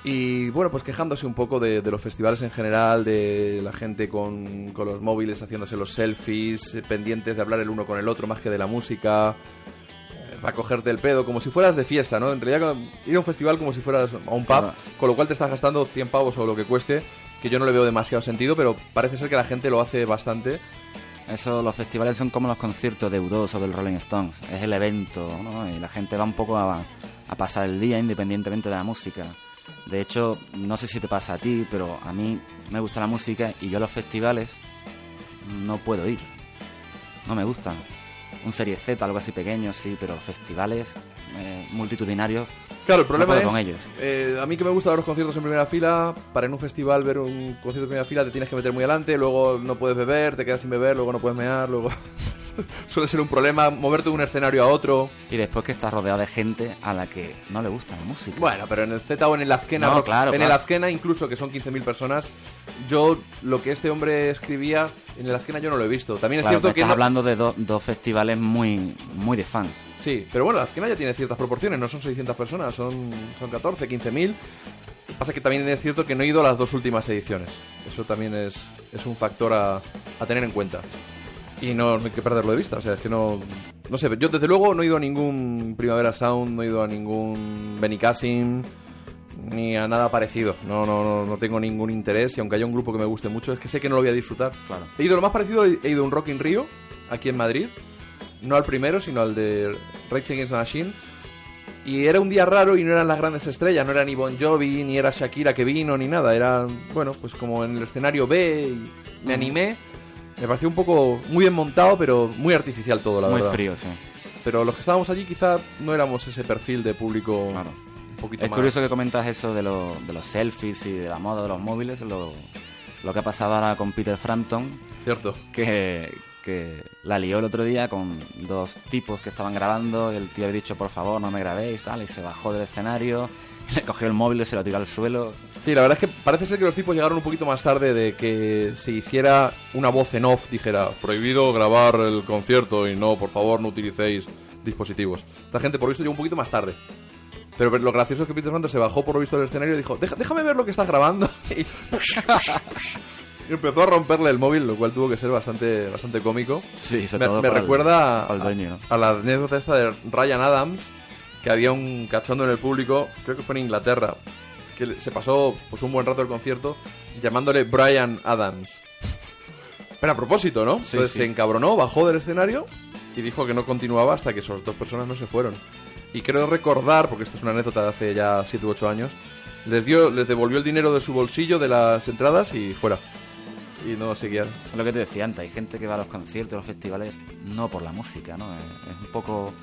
Y bueno, pues quejándose un poco de, de los festivales en general, de la gente con, con los móviles haciéndose los selfies, eh, pendientes de hablar el uno con el otro más que de la música, eh, para cogerte el pedo, como si fueras de fiesta, ¿no? En realidad, ir a un festival como si fueras a un pub, con lo cual te estás gastando 100 pavos o lo que cueste, que yo no le veo demasiado sentido, pero parece ser que la gente lo hace bastante. Eso, los festivales son como los conciertos de U2 o del Rolling Stones. Es el evento, ¿no? Y la gente va un poco a, a pasar el día independientemente de la música. De hecho, no sé si te pasa a ti, pero a mí me gusta la música y yo a los festivales no puedo ir. No me gustan. Un serie Z, algo así pequeño, sí, pero festivales eh, multitudinarios. Claro, el problema es, con ellos. eh, a mí que me gusta ver los conciertos en primera fila, para en un festival ver un concierto en primera fila te tienes que meter muy adelante, luego no puedes beber, te quedas sin beber, luego no puedes mear, luego suele ser un problema moverte de un escenario a otro. Y después que estás rodeado de gente a la que no le gusta la música. Bueno, pero en el Z o en el Azkena, No, claro, en claro. el Azkena incluso que son 15.000 personas, yo lo que este hombre escribía en el Azkena yo no lo he visto. También es Claro, cierto que estás no- hablando de do- dos festivales muy, muy de fans. Sí, pero bueno, la Azkena ya tiene ciertas proporciones, no son 600 personas, son, son 14, 15.000. Pasa que también es cierto que no he ido a las dos últimas ediciones. Eso también es, es un factor a, a tener en cuenta. Y no, hay que perderlo de vista, o sea, es que no... No sé, yo desde luego no he ido a ningún Primavera Sound, no he ido a ningún Benicassim, ni a nada parecido. No, no, no, no tengo ningún interés y aunque haya un grupo que me guste mucho, es que sé que no lo voy a disfrutar. Claro. He ido lo más parecido, he he ido a un Rock in Rio, aquí en Madrid. No al primero, sino al de Rage Against the Machine. Y era un día raro y no eran las grandes estrellas, no era ni Bon Jovi, ni era Shakira que vino, ni nada. Era, bueno, pues como en el escenario B y me animé. Me pareció un poco muy bien montado, pero muy artificial todo, la muy verdad. frío, sí. Pero los que estábamos allí quizá no éramos ese perfil de público Claro. un poquito Es más... curioso que comentas eso de, lo- de los selfies y de la moda de los móviles, lo, lo que ha pasado ahora con Peter Frampton, Cierto. que, que la lió el otro día con dos tipos que estaban grabando el tío había dicho, por favor, no me grabéis, tal, y se bajó del escenario, le cogió el móvil y se lo tiró al suelo. Sí, la verdad es que parece ser que los tipos llegaron un poquito más tarde de que se hiciera una voz en off, dijera, prohibido grabar el concierto y no, por favor, no utilicéis dispositivos. Esta gente, por visto, llegó un poquito más tarde. Pero lo gracioso es que Peter Frampton se bajó por lo visto del escenario y dijo, "Deja- déjame ver lo que estás grabando. y empezó a romperle el móvil, lo cual tuvo que ser bastante, bastante cómico. Sí, Me, me el- recuerda el a, dueño, a la anécdota esta de Ryan Adams, que había un cachondo en el público, creo que fue en Inglaterra, que se pasó pues un buen rato el concierto llamándole Brian Adams. Pero a propósito, ¿no? Entonces sí. se encabronó, bajó del escenario y dijo que no continuaba hasta que esas dos personas no se fueron. Y creo recordar, porque esto es una anécdota de hace ya 7 u 8 años, les dio, les devolvió el dinero de su bolsillo de las entradas y fuera. Y no seguían. Lo que te decía antes, hay gente que va a los conciertos, a los festivales, no por la música, ¿no? Es, es un poco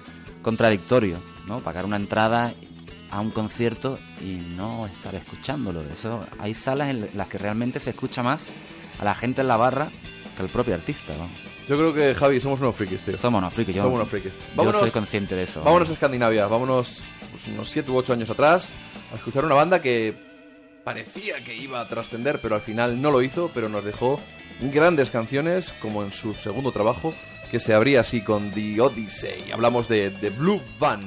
contradictorio, ¿no? Pagar una entrada a un concierto y no estar escuchándolo. Eso, hay salas en las que realmente se escucha más a la gente en la barra que al propio artista, ¿no? Yo creo que, Javi, somos unos frikis, tío. Somos unos frikis, yo, Somos unos frikis. yo Vámonos- soy consciente de eso. Vámonos a Escandinavia, vámonos pues, unos 7 u 8 años atrás a escuchar una banda que parecía que iba a trascender, pero al final no lo hizo, pero nos dejó grandes canciones, como en su segundo trabajo, que se abría así con The Odyssey. Hablamos de The Blue Van.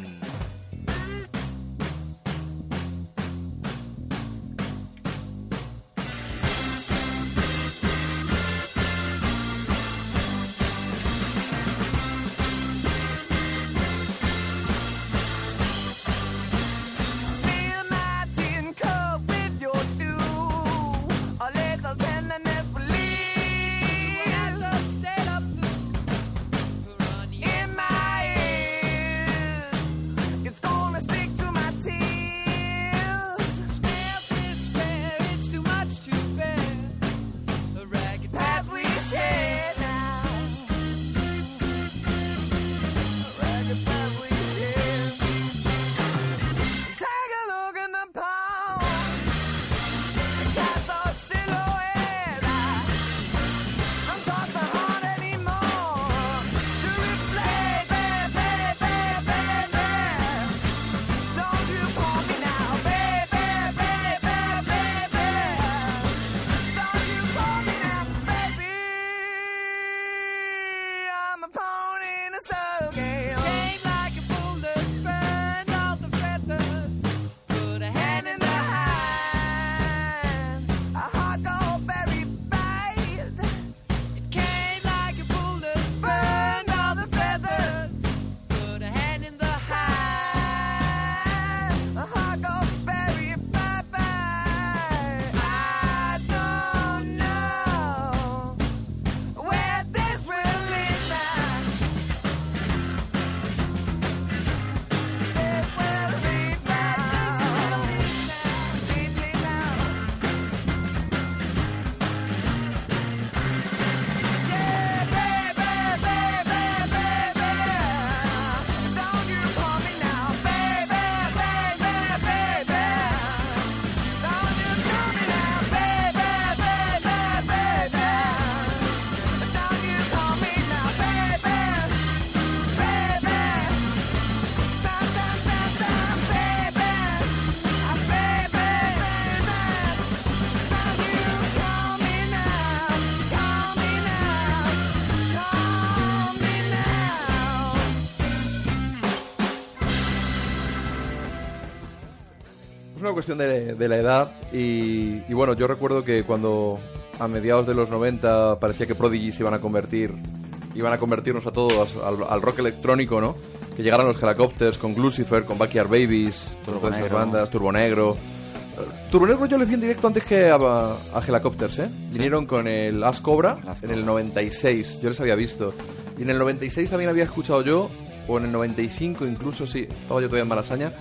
Cuestión de, de la edad y, y bueno, yo recuerdo que cuando a mediados de los 90 parecía que Prodigy se iban a convertir, iban a convertirnos a todos al, al rock electrónico, ¿no? Que llegaran los Helicopters con Lucifer, con Backyard Babies, Turbo todas esas bandas, Turbo Negro. Turbo Negro yo les vi en directo antes que a, a Helicopters, ¿eh? Vinieron con el As Cobra en el Cobra. 96, yo les había visto. Y en el 96 también había escuchado yo, o en el 95 incluso, sí, estaba yo todavía en Malasaña,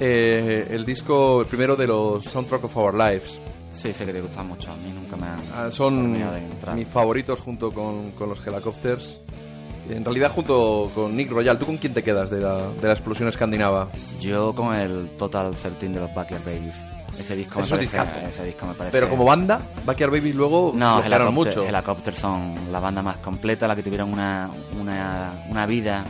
eh, el disco, el primero de los Soundtrack of Our Lives. Sí, sé que te gustan mucho. A mí nunca me han Ah, son de mis favoritos junto con, con los Helicopters. En realidad junto con Nick Royal, ¿tú con quién te quedas de la, de la explosión escandinava? Yo con el Total 13 de los Backyard Babies. Ese disco, me Es un parece, ese disco me parece... Pero como banda, Backyard Babies luego No, Helicopter, mucho. Helicopter son la banda más completa, la que tuvieron una, una, una vida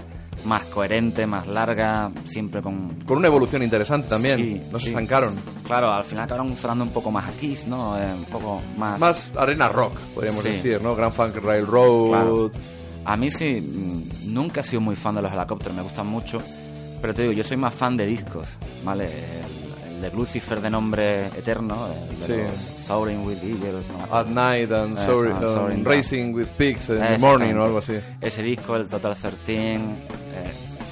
más coherente, más larga, siempre con... Con una evolución interesante también, Sí, no se sí. estancaron. Claro, al final acabaron sonando un poco más a Kiss, ¿no? Eh, un poco más... Más arena rock, podríamos Sí. decir, ¿no? Grand Funk Railroad. Claro. A mí sí, mm, nunca he sido muy fan de los helicópteros, me gustan mucho, pero te digo, yo soy más fan de discos, ¿vale? El, el de Lucifer de nombre eterno, el de Sí. los Soaring with Eagles, no. At Night and Eso, Soaring- um, Soaring, Racing with Pigs in the. Morning o algo así. Ese disco, el Total 13, eh,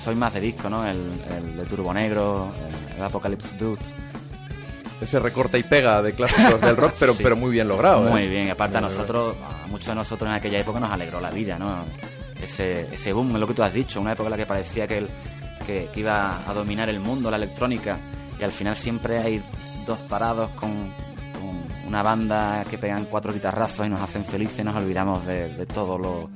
soy más de disco, ¿no? El, el de Turbo Negro, el, el Apocalypse Dudes. Ese recorta y pega de clásicos del rock, pero, Sí. pero muy bien logrado. ¿eh? Muy bien, aparte a Muy nosotros, a muchos de nosotros en aquella época nos alegró la vida, ¿no? Ese, ese boom, lo que tú has dicho, una época en la que parecía que, el- que, que iba a dominar el mundo, la electrónica, y al final siempre hay dos tarados con, con una banda que pegan cuatro guitarrazos y nos hacen felices y nos olvidamos de, de todo lo,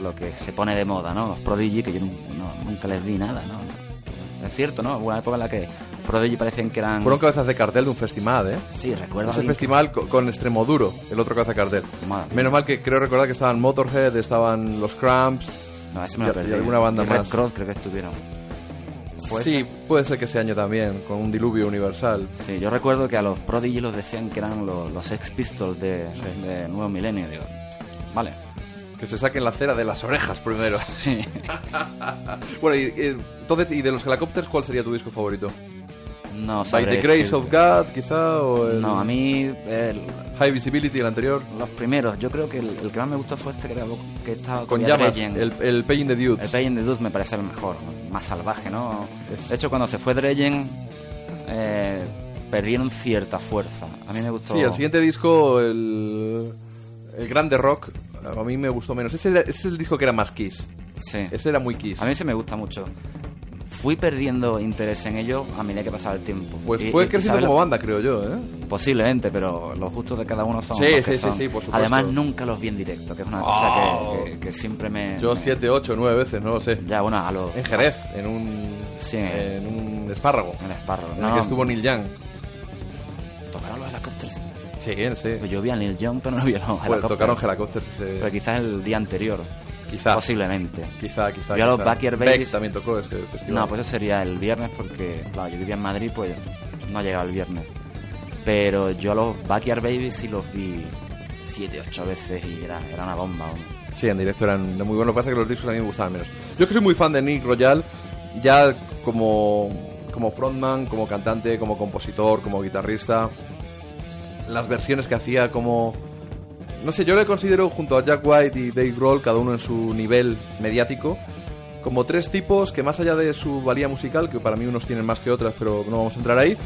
lo que se pone de moda, ¿no? Los Prodigy, que yo no- nunca les vi nada, ¿no? Es cierto, ¿no? Hubo una época en la que Prodigy parecían que eran... Fueron cabezas de cartel de un festival, ¿eh? Sí, recuerdo. Ese que- festival co- con Extremoduro, el otro cabeza de cartel. Madre. Menos mal que creo recordar que estaban Motorhead, estaban los Cramps. No, ese me lo y- y perdí. alguna banda Y Red más. Cross creo que estuvieron. ¿Puede sí, ser? puede ser que ese año también, con un diluvio universal. Sí, yo recuerdo que a los Prodigy los decían que eran los, los Sex Pistols de, de Nuevo Milenio. Digo, vale. Que se saquen la cera de las orejas primero. Sí. bueno, y, y, entonces, ¿y de los helicópteros cuál sería tu disco favorito? No, ¿By the Grace of God, quizá? ¿O el No, a mí el- High Visibility, el anterior? los primeros. Yo creo que el, el que más me gustó fue este que, era, que estaba Con llamas, Dredgen. el, el Pain in the Dudes. El Pain in the Dust me parece el mejor, más salvaje, ¿no? De hecho, cuando se fue Dredgen, eh, perdieron cierta fuerza. A mí me gustó. Sí, el siguiente disco, el, el Grande Rock, a mí me gustó menos. Ese, era- ese es el disco que era más Kiss. Sí. Ese era muy Kiss. A mí se me gusta mucho. Fui perdiendo interés en ello a medida que pasaba el tiempo. Pues fue creciendo ¿sabes como banda, creo yo, ¿eh? Posiblemente, pero los gustos de cada uno son Sí, los sí, sí, son. sí, por supuesto. Además, nunca los vi en directo, que es una cosa Oh. que, que- que siempre me... Yo siete, ocho, nueve veces, no lo sé. Ya, bueno, a los... En Jerez, en un, Sí. en un espárrago. En el Sparrow. En No, el que estuvo Neil Young. ¿Tocaron los helicópteros? Sí, sí. Pues yo vi a Neil Young, pero no vi a los helicópteros. tocaron Helicopters ese... Pero quizás el día anterior. Quizá. Posiblemente. Quizá, quizá. Yo a los. Backyard Babies- también tocó ese festival. No, pues eso sería el viernes porque, claro, yo vivía en Madrid, pues no llegaba el viernes. Pero yo a los Backyard Babies sí los vi siete, ocho veces y era, era una bomba. hombre. Sí, en directo eran de muy buenos. Lo que pasa es que los discos a mí me gustaban menos. Yo que soy muy fan de Nick Royal, ya como, como frontman, como cantante, como compositor, como guitarrista, las versiones que hacía como... No sé, yo le considero junto a Jack White y Dave Grohl, cada uno en su nivel mediático, como tres tipos que más allá de su valía musical, que para mí unos tienen más que otras, pero no vamos a entrar ahí,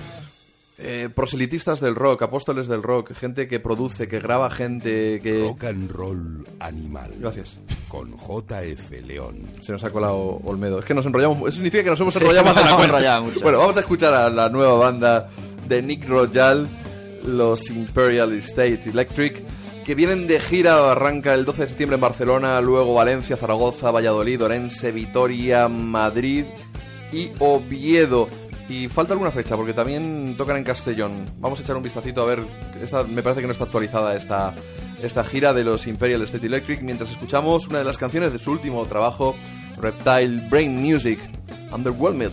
eh, proselitistas del rock, apóstoles del rock, gente que produce, que graba gente, que... Rock and Roll Animal. Gracias. Con JF León. Se nos ha colado Olmedo. Es que nos enrollamos. Eso significa que nos hemos Sí, enrollado más de la cuenta. mucho. Bueno, vamos a escuchar a la nueva banda de Nick Royal, los Imperial State Electric, que vienen de gira. Arranca el 12 de septiembre en Barcelona, luego Valencia, Zaragoza, Valladolid, Orense, Vitoria, Madrid y Oviedo. Y falta alguna fecha, porque también tocan en Castellón. Vamos a echar un vistacito a ver. Esta, me parece que no está actualizada esta, esta gira de los Imperial State Electric, mientras escuchamos una de las canciones de su último trabajo, Reptile Brain Music, Underwhelmed.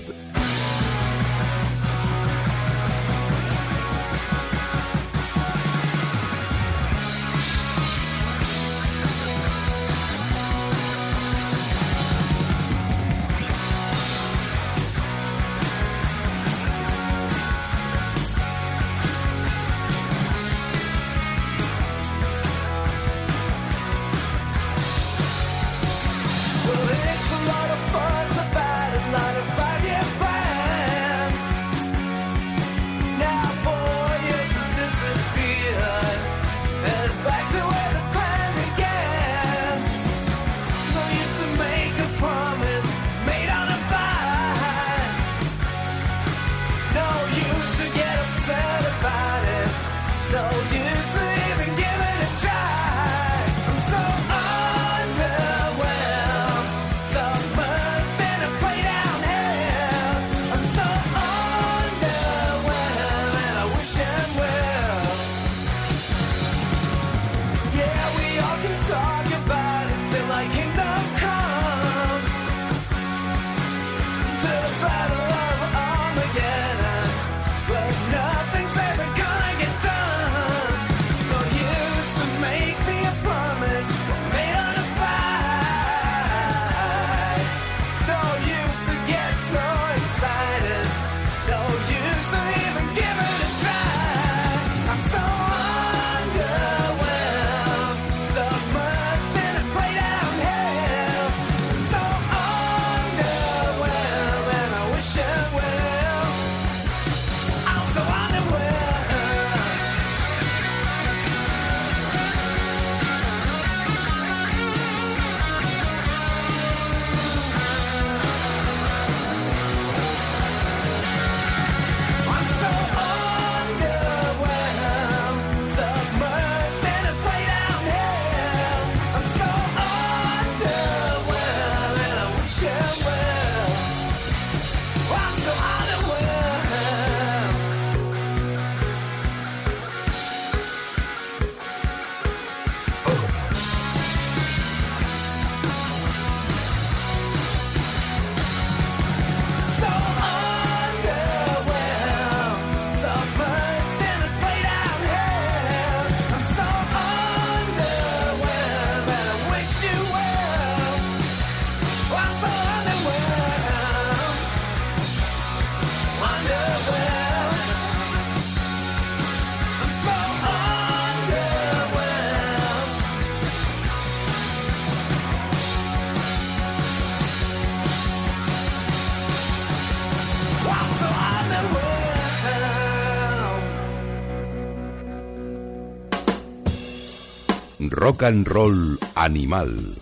Rock and Roll Animal.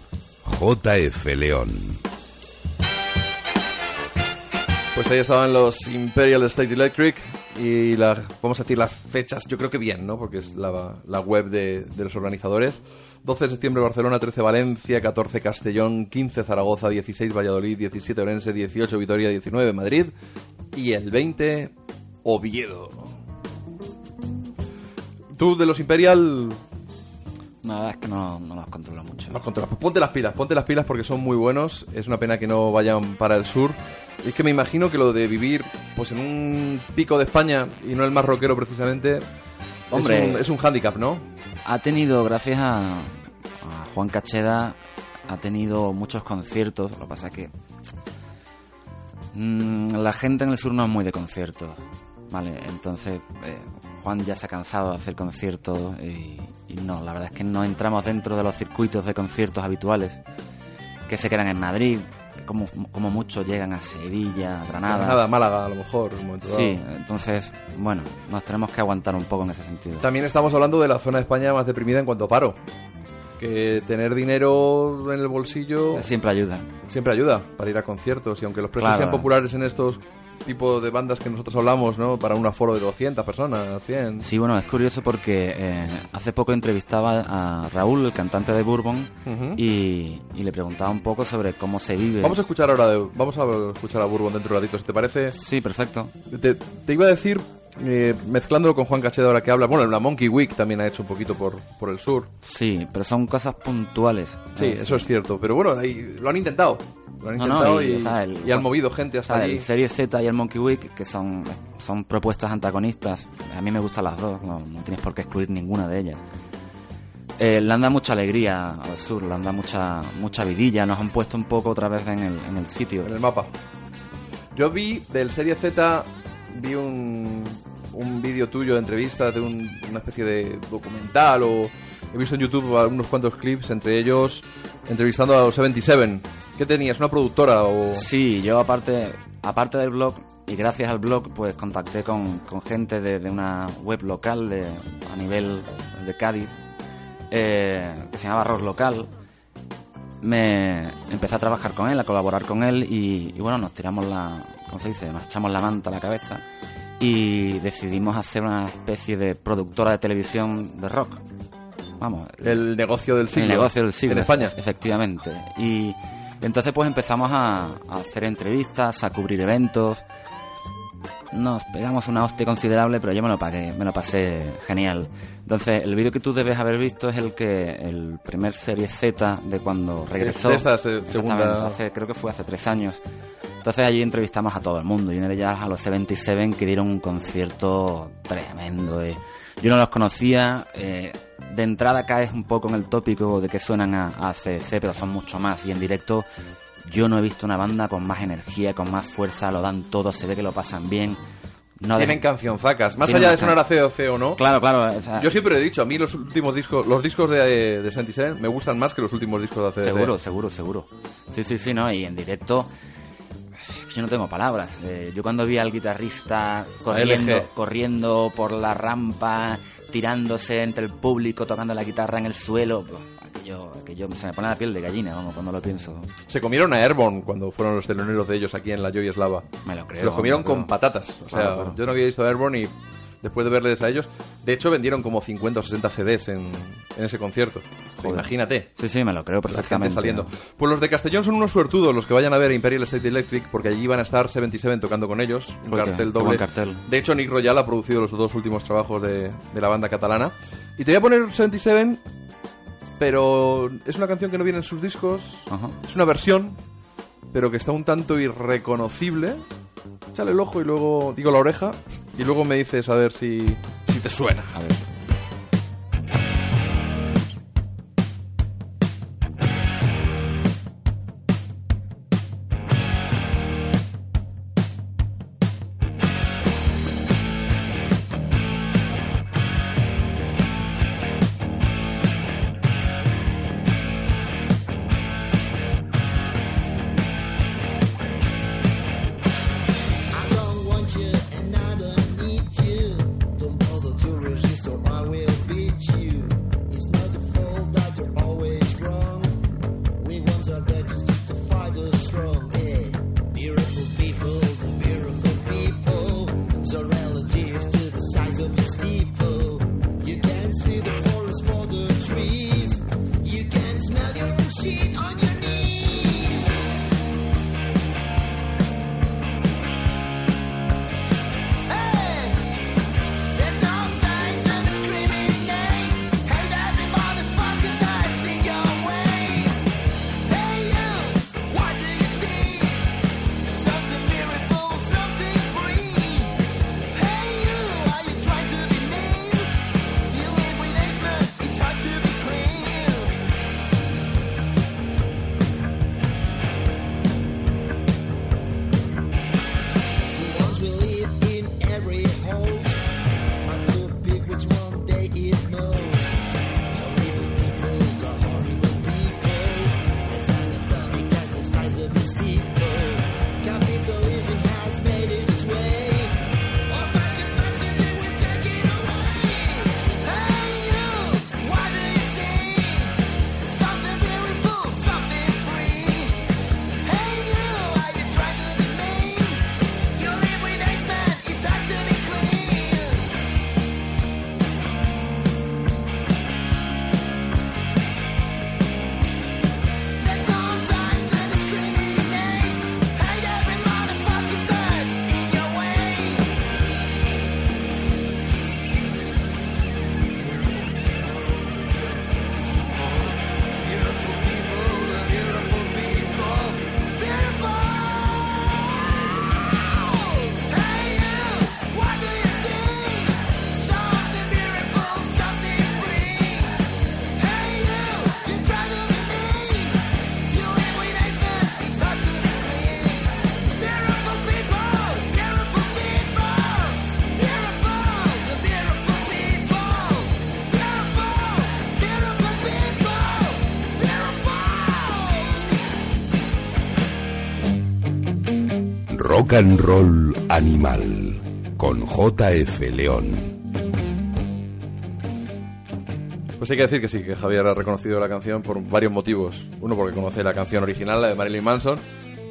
JF León. Pues ahí estaban los Imperial State Electric y vamos a decir las fechas, yo creo que bien, ¿no? Porque es la, la web de, de los organizadores. 12 de septiembre Barcelona, 13 Valencia, 14 Castellón, 15 Zaragoza, 16 Valladolid, 17 Orense, 18 Vitoria, 19 Madrid y el 20 Oviedo. Tú de los Imperial La verdad es que no, no los controlo mucho. Nos controlas. Pues ponte las pilas, ponte las pilas porque son muy buenos. Es una pena que no vayan para el sur. Y es que me imagino que lo de vivir pues en un pico de España y no el más rockero precisamente. Hombre. es un, es un hándicap, ¿no? Ha tenido, gracias a, a Juan Cacheda, ha tenido muchos conciertos. Lo que pasa es que mm, la gente en el sur no es muy de conciertos. Vale, entonces eh, Juan ya se ha cansado de hacer conciertos y, y no, la verdad es que no entramos dentro de los circuitos de conciertos habituales que se quedan en Madrid, que como, como mucho llegan a Sevilla, Granada. Nada, Málaga a lo mejor. en un momento dado. Sí, entonces, bueno, nos tenemos que aguantar un poco en ese sentido. También estamos hablando de la zona de España más deprimida en cuanto a paro. Que tener dinero en el bolsillo Siempre ayuda. siempre ayuda para ir a conciertos y aunque los precios Claro. sean populares en estos tipos de bandas que nosotros hablamos, ¿no? Para un aforo de 200 personas, 100. Sí, bueno, es curioso porque eh, hace poco entrevistaba a Raúl, el cantante de Bourbon, y, y le preguntaba un poco sobre cómo se vive. Vamos a escuchar ahora, de- vamos a escuchar a Bourbon dentro de un ratito, si te parece. Sí, perfecto. Te, te iba a decir, eh, mezclándolo con Juan Cacheda ahora que habla, bueno, la Monkey Week también ha hecho un poquito por, por el sur. Sí, pero son cosas puntuales. Sí, Eh, eso es cierto, pero bueno, ahí lo han intentado. Lo han No, no, intentado y, y, o sea, el- y han movido gente O hasta sea, allí. el Serie Z y el Monkey Week, que son, son propuestas antagonistas, a mí me gustan las dos, no, no tienes por qué excluir ninguna de ellas. Eh, le han dado mucha alegría al sur, le han dado mucha, mucha vidilla, nos han puesto un poco otra vez en el, en el sitio. en el mapa. Yo vi del Serie Z, vi un, un vídeo tuyo de entrevista de un- una especie de documental o he visto en YouTube algunos cuantos clips, entre ellos entrevistando a los 77. ¿Qué tenías? ¿Una productora o...? Sí, yo aparte, aparte del blog, y gracias al blog, pues contacté con, con gente de, de una web local de, a nivel de Cádiz, eh, que se llamaba Rock Local. Me empecé a trabajar con él, a colaborar con él, y, y bueno, nos tiramos la, ¿cómo se dice? Nos echamos la manta a la cabeza y decidimos hacer una especie de productora de televisión de rock. Vamos, El negocio del siglo. el negocio del siglo. En España. efe- Efectivamente. Y entonces pues empezamos a, a hacer entrevistas, a cubrir eventos. Nos pegamos una hostia considerable, pero yo me lo pagué, me lo pasé genial. Entonces, el vídeo que tú debes haber visto es el que el primer serie Z de cuando regresó. De esta segunda- hace- creo que fue hace tres años. Entonces allí entrevistamos a todo el mundo y una de ellas a los 77 que dieron un concierto tremendo. eh. Yo no los conocía. eh, de entrada caes un poco en el tópico de que suenan a, a CDC, pero son mucho más. Y en directo yo no he visto una banda con más energía, con más fuerza, lo dan todo, se ve que lo pasan bien. No Tienen dejan- cancionzacas. Más Tienen allá de sonar a COC o no, Claro, claro. o sea, yo siempre he dicho, a mí los últimos discos, los discos de, de 77 me gustan más que los últimos discos de ACDC. Seguro, seguro, seguro. Sí, sí, sí, ¿no? Y en directo, yo no tengo palabras. Eh, yo cuando vi al guitarrista corriendo, corriendo por la rampa, tirándose entre el público, tocando la guitarra en el suelo, aquello, aquello se me pone la piel de gallina, vamos, cuando lo pienso. Se comieron a Airborne cuando fueron los teloneros de ellos aquí en la Joy Eslava. Me lo creo. Se los comieron con patatas. O sea, Claro, claro. yo no había visto a Airborne y después de verles a ellos, de hecho vendieron como 50 o 60 CDs en, en ese concierto. Joder. imagínate. Sí, sí, me lo creo perfectamente. saliendo. Pues los de Castellón son unos suertudos los que vayan a ver a Imperial State Electric porque allí van a estar 77 tocando con ellos. Un Joder, cartel doble. cartel. De hecho, Nick Royal ha producido los dos últimos trabajos de, de la banda catalana. Y te voy a poner 77, pero es una canción que no viene en sus discos. Ajá. Es una versión, pero que está un tanto irreconocible. Échale el ojo y luego digo la oreja y luego me dices a ver si, si te suena. A ver. Rock and Roll Animal con JF León. Pues hay que decir que sí, que Javier ha reconocido la canción por varios motivos. Uno porque conoce la canción original, la de Marilyn Manson.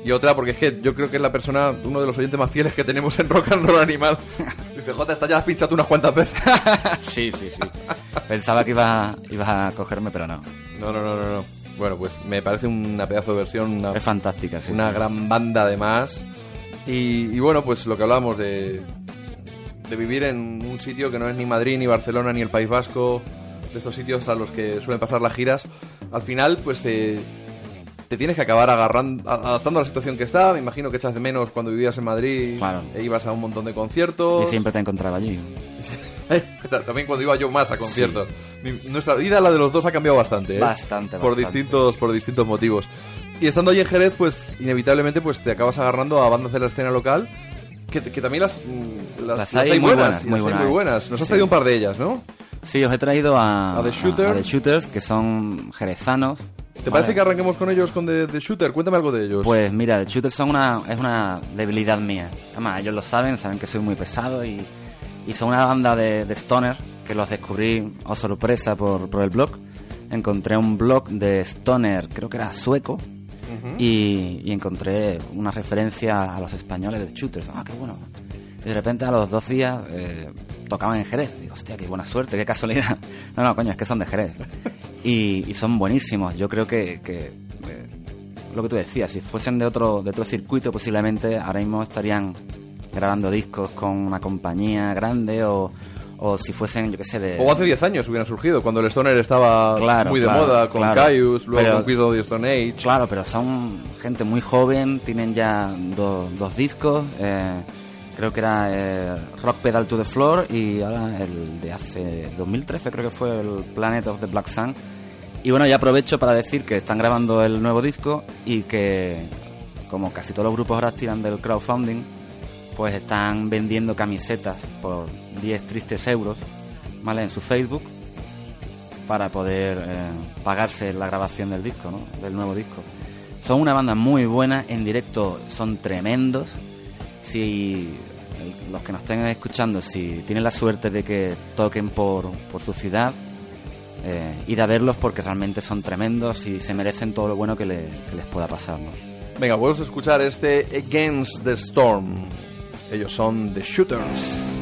Y otra porque es que yo creo que es la persona, uno de los oyentes más fieles que tenemos en Rock and Roll Animal. Dice, Jota, esta ya la has pinchado unas cuantas veces. sí, sí, sí. Pensaba que ibas a, ibas a cogerme, pero no. No, no, no, no, no. Bueno, pues me parece una pedazo de versión, una, Es fantástica, sí. una sí. gran banda además. Y, y bueno, pues lo que hablábamos de, de vivir en un sitio que no es ni Madrid, ni Barcelona, ni el País Vasco, de estos sitios a los que suelen pasar las giras, al final pues te, te tienes que acabar agarrando, adaptando a la situación que está. Me imagino que echas de menos cuando vivías en Madrid Claro. e ibas a un montón de conciertos. Y siempre te encontraba allí. También cuando iba yo más a conciertos. Mi- Nuestra vida, la de los dos, ha cambiado bastante. ¿eh? Bastante, Por bastante. distintos, por distintos motivos. Y estando allí en Jerez, pues inevitablemente pues te acabas agarrando a bandas de la escena local que, que también las, mm, las, Las las hay muy buenas, muy las hay muy buenas. Nos has Sí. traído un par de ellas, ¿no? Sí, os he traído a, A The Shooter. a The Shooters, que son jerezanos. ¿Te parece que arranquemos con ellos, con The, The Shooter? Cuéntame algo de ellos. Pues mira, The Shooters son una, es una debilidad mía. Además, ellos lo saben, saben que soy muy pesado y, y son una banda de, de stoner que los descubrí, oh sorpresa, por, por el blog. Encontré un blog de stoner, creo que era sueco, y, y encontré una referencia a los españoles de Shooters. Ah, qué bueno. Y de repente a los dos días eh, tocaban en Jerez. Digo, hostia, qué buena suerte, qué casualidad. No, no, coño, es que son de Jerez. Y, son buenísimos. Yo creo que, que, eh, lo que tú decías, si fuesen de otro, de otro circuito, posiblemente ahora mismo estarían grabando discos con una compañía grande o, o si fuesen, yo qué sé, de... O hace 10 años hubieran surgido, cuando el Stoner estaba Claro, muy de claro, moda, con claro. Caius, luego Pero- con Queens of the Stone Age. Claro, pero son gente muy joven, tienen ya do- dos discos. eh, creo que era eh, Rock Pedal to the Floor y ahora el de hace 2013, creo que fue el Planet of the Black Sun. Y bueno, ya aprovecho para decir que están grabando el nuevo disco y que, como casi todos los grupos ahora tiran del crowdfunding, pues están vendiendo camisetas por 10 tristes euros, ¿vale? En su Facebook para poder eh, pagarse la grabación del disco, ¿no? Del nuevo disco. Son una banda muy buena, en directo son tremendos. Si los que nos estén escuchando, si tienen la suerte de que toquen por, por su ciudad, eh, ir a verlos porque realmente son tremendos y se merecen todo lo bueno que, le- que les pueda pasar, ¿no? Venga, podemos escuchar este Against the Storm. Ellos son The Shooters.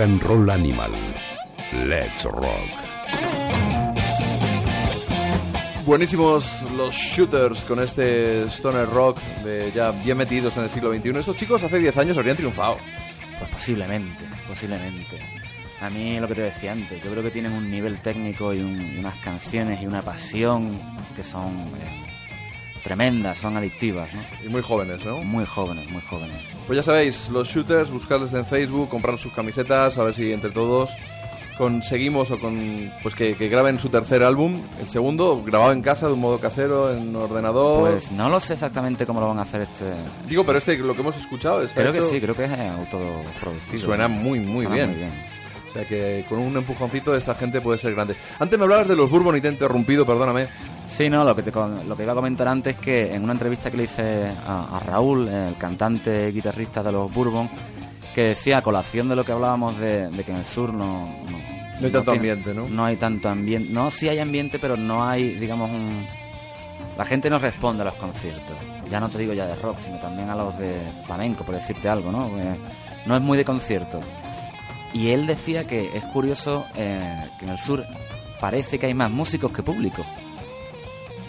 Rock and Roll Animal. Let's rock. Buenísimos los shooters con este stoner rock de ya bien metidos en el siglo XXI. Estos chicos hace 10 años habrían triunfado. Pues posiblemente, posiblemente. A mí lo que te decía antes, yo creo que tienen un nivel técnico y, un- y unas canciones y una pasión que son eh, tremendas, son adictivas, ¿no? Y muy jóvenes, ¿no? Muy jóvenes, muy jóvenes. Pues ya sabéis, los shooters, buscarles en Facebook, comprar sus camisetas, a ver si entre todos conseguimos o con pues que, que graben su tercer álbum, el segundo grabado en casa de un modo casero, en ordenador. Pues no lo sé exactamente cómo lo van a hacer este... Digo, pero este lo que hemos escuchado está Creo que sí, creo que es autoproducido. Suena muy, muy Suena bien. muy bien. O sea que con un empujoncito esta gente puede ser grande. Antes me hablabas de los Bourbon y te he interrumpido, perdóname. Sí, no, lo que, te, lo que iba a comentar antes es que en una entrevista que le hice a, a Raúl, el cantante y guitarrista de los Bourbon, que decía a colación de lo que hablábamos de, de que en el sur no... No, No hay tanto ambiente, ¿no? No hay tanto ambiente. No, sí hay ambiente, pero no hay, digamos, un... La gente no responde a los conciertos. Ya no te digo ya de rock, sino también a los de flamenco, por decirte algo, ¿no? Eh, no es muy de concierto. Y él decía que es curioso eh, que en el sur parece que hay más músicos que público.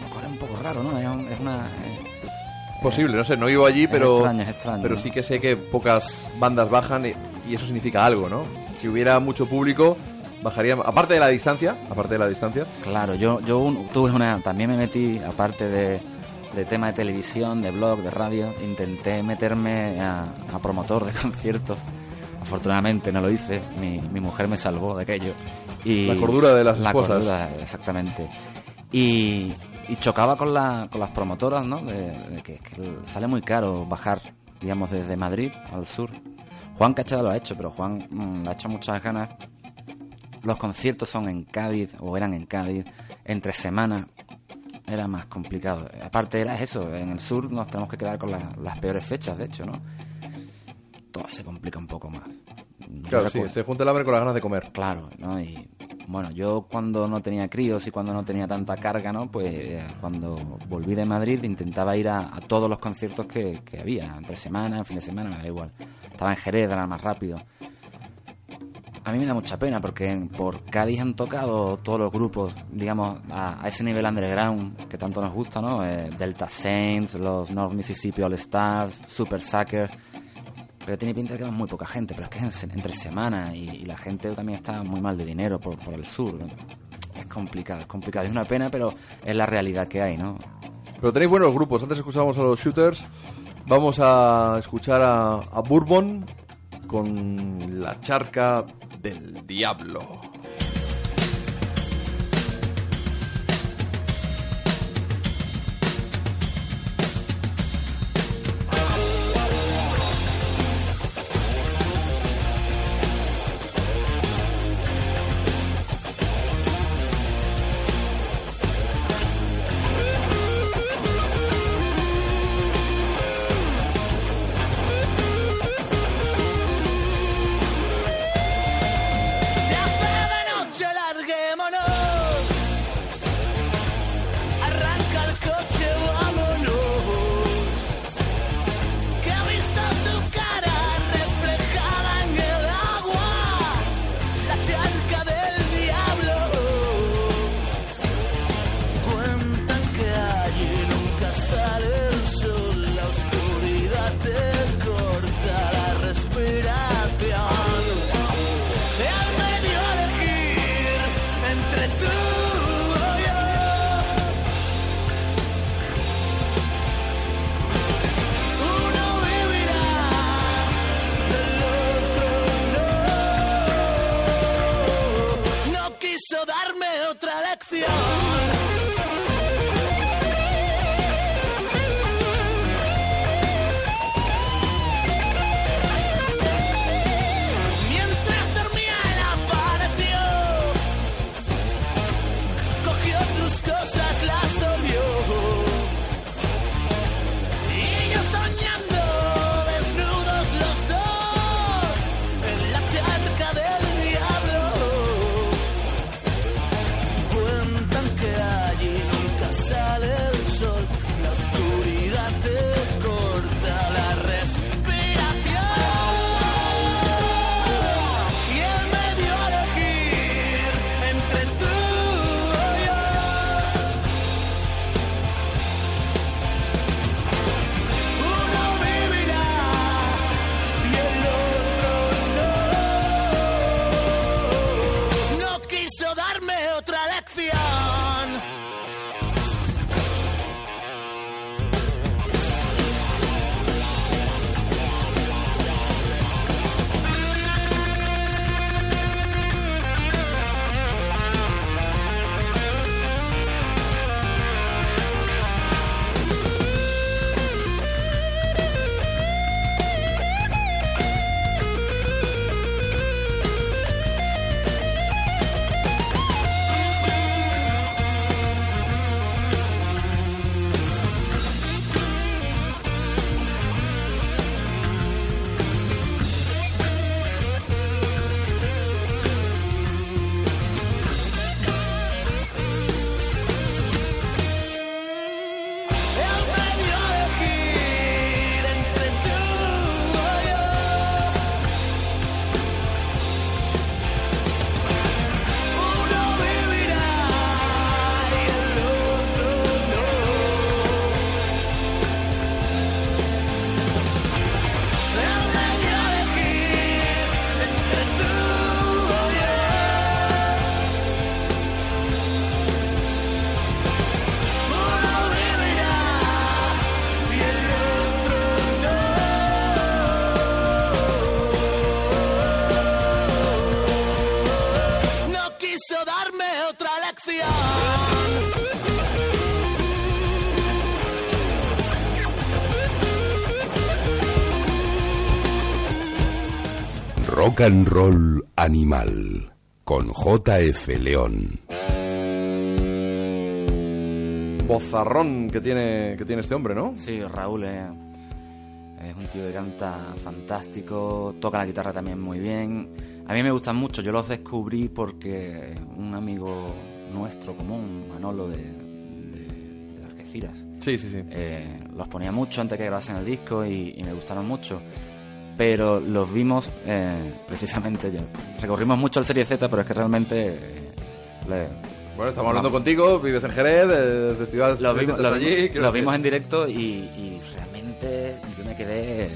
Lo cual es un poco raro, ¿no? Es, un- es una... eh, Posible, no sé, no vivo allí, Es pero extraño, es extraño, pero ¿no? sí que sé que pocas bandas bajan y, y eso significa algo, ¿no? Si hubiera mucho público, bajaría, aparte de la distancia, aparte de la distancia, Claro, yo, yo un- tuve una, también me metí, aparte de, de tema de televisión, de blog, de radio, intenté meterme a, a promotor de conciertos. Afortunadamente no lo hice, mi, mi mujer me salvó de aquello. Y La cordura de las la esposas. cordura, exactamente. Y, y chocaba con, la, con las promotoras, ¿no? De, de que, que sale muy caro bajar, digamos, desde Madrid al sur. Juan Cachada lo ha hecho, pero Juan mm, le ha hecho muchas ganas los conciertos son en Cádiz o eran en Cádiz entre semanas era más complicado aparte era eso en el sur nos tenemos que quedar con la- las peores fechas de hecho no todo se complica un poco más claro, sí, se junta el hambre con las ganas de comer. claro no y bueno yo cuando no tenía críos y cuando no tenía tanta carga no pues eh, cuando volví de Madrid intentaba ir a, a todos los conciertos que, que había entre semana fin de semana me da igual estaba en Jerez era más rápido a mí me da mucha pena porque por Cádiz han tocado todos los grupos, digamos, a, a ese nivel underground que tanto nos gusta, ¿no? Eh, Delta Saints, los North Mississippi All Stars, Super Suckers. Pero tiene pinta de que va muy poca gente, pero es que en entre semana y, la gente también está muy mal de dinero por, por el sur. Es complicado, es complicado. Es una pena, pero es la realidad que hay, ¿no? Pero tenéis buenos grupos. Antes escuchábamos a los shooters. Vamos a escuchar a, a Bourbon con la charca del diablo. Rock and Roll Animal con JF León. Bozarrón que tiene, que tiene este hombre, ¿no? Sí, Raúl es, es un tío que canta fantástico, toca la guitarra también muy bien. A mí me gustan mucho, yo los descubrí porque un amigo nuestro común, Manolo de, de, de Algeciras, Sí, sí, sí. eh, los ponía mucho antes que grabasen el disco y, y me gustaron mucho. Pero los vimos eh, precisamente yo. Recorrimos mucho el Serie Z, pero es que realmente eh, le- Bueno, estamos hablando contigo, vives en Jerez, el festival los vimos, los allí, vimos- los vimos en directo y, y realmente yo me quedé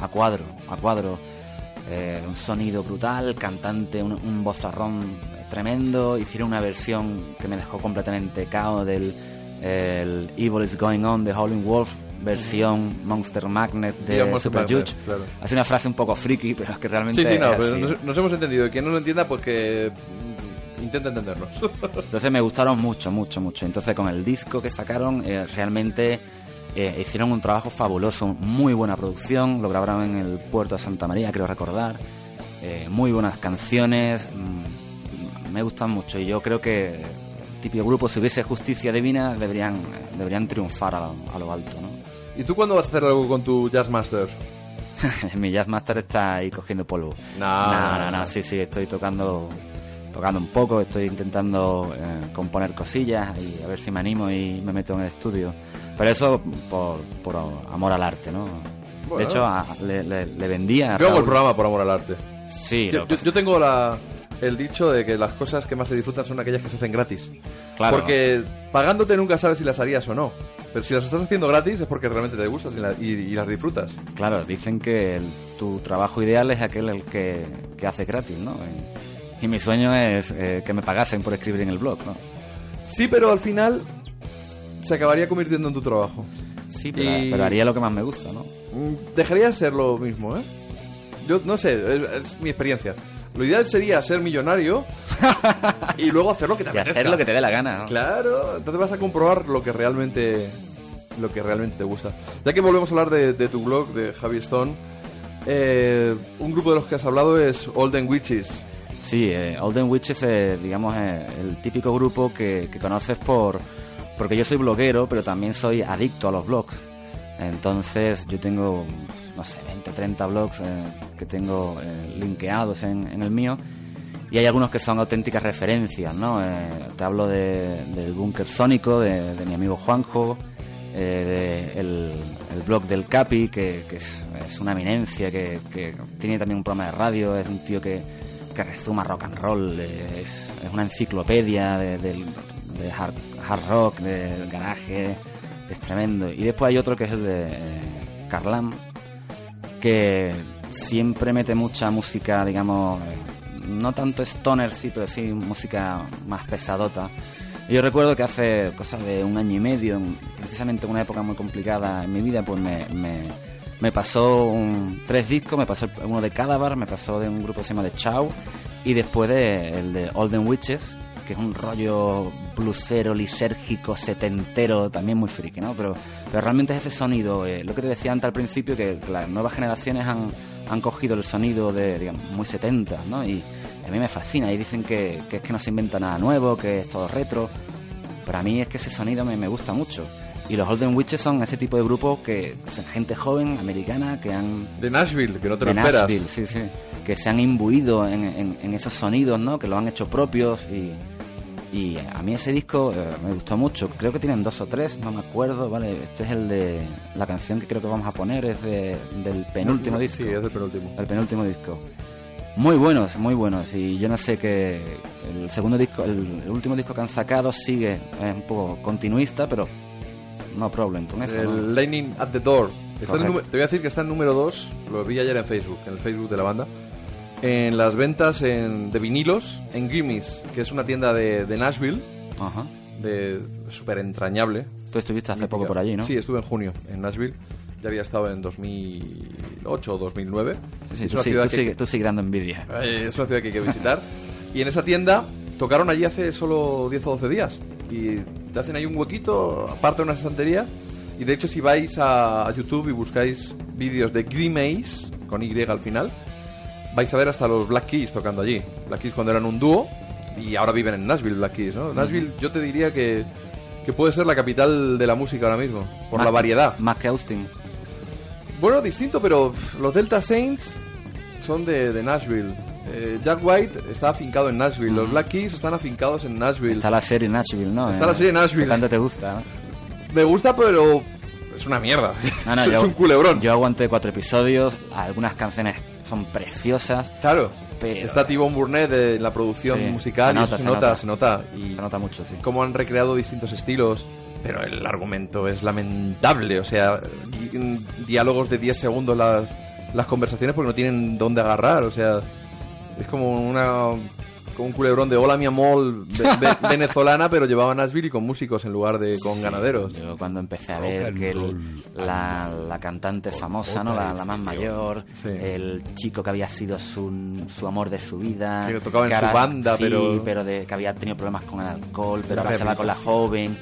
a cuadro, a cuadro. Eh, un sonido brutal, cantante, un, un vozarrón tremendo. Hicieron una versión que me dejó completamente cao del el Evil is Going On de Howling Wolf, versión Monster Magnet de Digamos, Super Magnet, Judge. claro. Ha sido una frase un poco friki, pero es que realmente. Sí, sí, no, es pero así. nos, nos hemos entendido. Quien no lo entienda, pues que mm, intenta entendernos. Entonces me gustaron mucho, mucho, mucho. Entonces con el disco que sacaron, eh, realmente eh, hicieron un trabajo fabuloso, muy buena producción, lo grabaron en el puerto de Santa María, creo recordar. Eh, muy buenas canciones, mm, me gustan mucho y yo creo que típico grupo, si hubiese justicia divina, deberían, deberían triunfar a, a lo alto, ¿no? ¿Y tú cuándo vas a hacer algo con tu Jazz Master? Mi Jazzmaster está ahí cogiendo polvo. No. no, no, no, sí, sí, estoy tocando tocando un poco, estoy intentando eh, componer cosillas y a ver si me animo y me meto en el estudio. Pero eso por, por amor al arte, ¿no? Bueno. De hecho, a- le, le, le vendía... a Yo hago el programa por amor al arte. Sí, yo- yo tengo la, el dicho de que las cosas que más se disfrutan son aquellas que se hacen gratis. Claro. Porque pagándote nunca sabes si las harías o no. Pero si las estás haciendo gratis es porque realmente te gustas y, la- y- y las disfrutas. Claro, dicen que el- tu trabajo ideal es aquel el que, que hace gratis, ¿no? Y, y mi sueño es eh, que me pagasen por escribir en el blog, ¿no? Sí, pero al final se acabaría convirtiendo en tu trabajo. Sí, pero, Y- pero haría lo que más me gusta, ¿no? Mm, Dejaría de ser lo mismo, ¿eh? Yo no sé, es, es mi experiencia. Lo ideal sería ser millonario y luego hacer lo que te apetezca. hacer lo que te dé la gana, ¿no? Claro, entonces vas a comprobar lo que realmente lo que realmente te gusta. Ya que volvemos a hablar de, de tu blog, de Javi Stone, eh, un grupo de los que has hablado es Olden Witches. Sí, eh, Olden Witches es, digamos, eh, el típico grupo que, que conoces por... Porque yo soy bloguero, pero también soy adicto a los blogs. Entonces yo tengo, no sé, 20, 30 blogs eh, que tengo eh, linkeados en, el mío. Y hay algunos que son auténticas referencias, ¿no? Eh, te hablo de, del Búnker Sónico, de, mi amigo Juanjo, eh, de el, blog del Capi, que, es, una eminencia, que, tiene también un programa de radio, es un tío que, que rezuma rock and roll, eh, es, es una enciclopedia del- de hard, hard rock, de garaje, es tremendo. Y después hay otro que es el de eh, Carlam, que siempre mete mucha música, digamos, no tanto stoner, sí, pero sí música más pesadota. Yo recuerdo que hace cosa de un año y medio, en- precisamente en una época muy complicada en mi vida, pues me, me, me pasó un- tres discos, me pasó uno de Cadaver, me pasó de un grupo que se llama The Chow, y después de, el de Olden Witches, que es un rollo blusero, lisérgico, setentero, también muy friki, ¿no? Pero, pero realmente es ese sonido, eh, lo que te decía antes al principio, que las nuevas generaciones han, han cogido el sonido de, digamos, muy 70, ¿no? Y a mí me fascina, y dicen que, que es que no se inventa nada nuevo, que es todo retro, pero a mí es que ese sonido me, me gusta mucho. Y los Golden Witches son ese tipo de grupos que son gente joven, americana, que han De Nashville, que no te lo de esperas. Nashville, sí, sí. Que se han imbuido en, en- en esos sonidos, ¿no? Que lo han hecho propios y, y a mí ese disco eh, me gustó mucho. Creo que tienen dos o tres, no me acuerdo, ¿vale? Este es el de... La canción que creo que vamos a poner es de, del penúltimo disco. Sí, es el penúltimo. El penúltimo disco. Muy buenos, muy buenos. Y yo no sé que el segundo disco, el, el último disco que han sacado sigue, es un poco continuista, pero no problem con eso. ¿no? El Lightning at the Door. Está el te voy a decir que está en número 2, lo vi ayer en Facebook, en el Facebook de la banda. En las ventas en- de vinilos en Grimmis, que es una tienda de, de Nashville, Ajá. de súper entrañable. Tú estuviste hace poco por allí, ¿no? Sí, estuve en junio en Nashville. Ya había estado en 2008 o 2009. Sí, es, tú, una sí- ciudad tú que, sigue- tú sigues dando envidia. eh, es una ciudad que hay que visitar. y en esa tienda tocaron allí hace solo 10 o 12 días. Y te hacen ahí un huequito, aparte de unas estanterías. Y de hecho, si vais a, a YouTube y buscáis vídeos de Grimace, con Y al final, vais a ver hasta los Black Keys tocando allí. Black Keys cuando eran un dúo y ahora viven en Nashville, Black Keys, ¿no? Nashville yo te diría que, que puede ser la capital de la música ahora mismo, por Más- la variedad. Más que Austin. Bueno, distinto, pero los Delta Saints son de, de Nashville. Eh, Jack White está afincado en Nashville. Los Black Keys están afincados en Nashville. Está la serie Nashville, ¿no? Está la serie Nashville. Que tanto te gusta, ¿no? Me gusta, pero es una mierda. No, no, es yo- un culebrón. Yo aguanté cuatro episodios, algunas canciones son preciosas, Claro. Pero- Está T-Bone Burnett de la producción Sí, musical se y nota, eso se se nota, nota. se nota. Y se nota mucho, sí. cómo han recreado distintos estilos. Pero el argumento es lamentable. O sea, di- diálogos de 10 segundos las, las conversaciones porque no tienen dónde agarrar. O sea, es como una como un culebrón de hola mi amor ve- ve- venezolana, pero llevaba a Nashville y con músicos en lugar de con Sí, ganaderos. Yo cuando empecé a ver que el- la, la cantante famosa, ¿no? La, la más mayor, Sí. el chico que había sido su, su amor de su vida. Que tocaba en su ahora- banda, sí, pero- de, que había tenido problemas con el alcohol, pero ahora se va con la joven.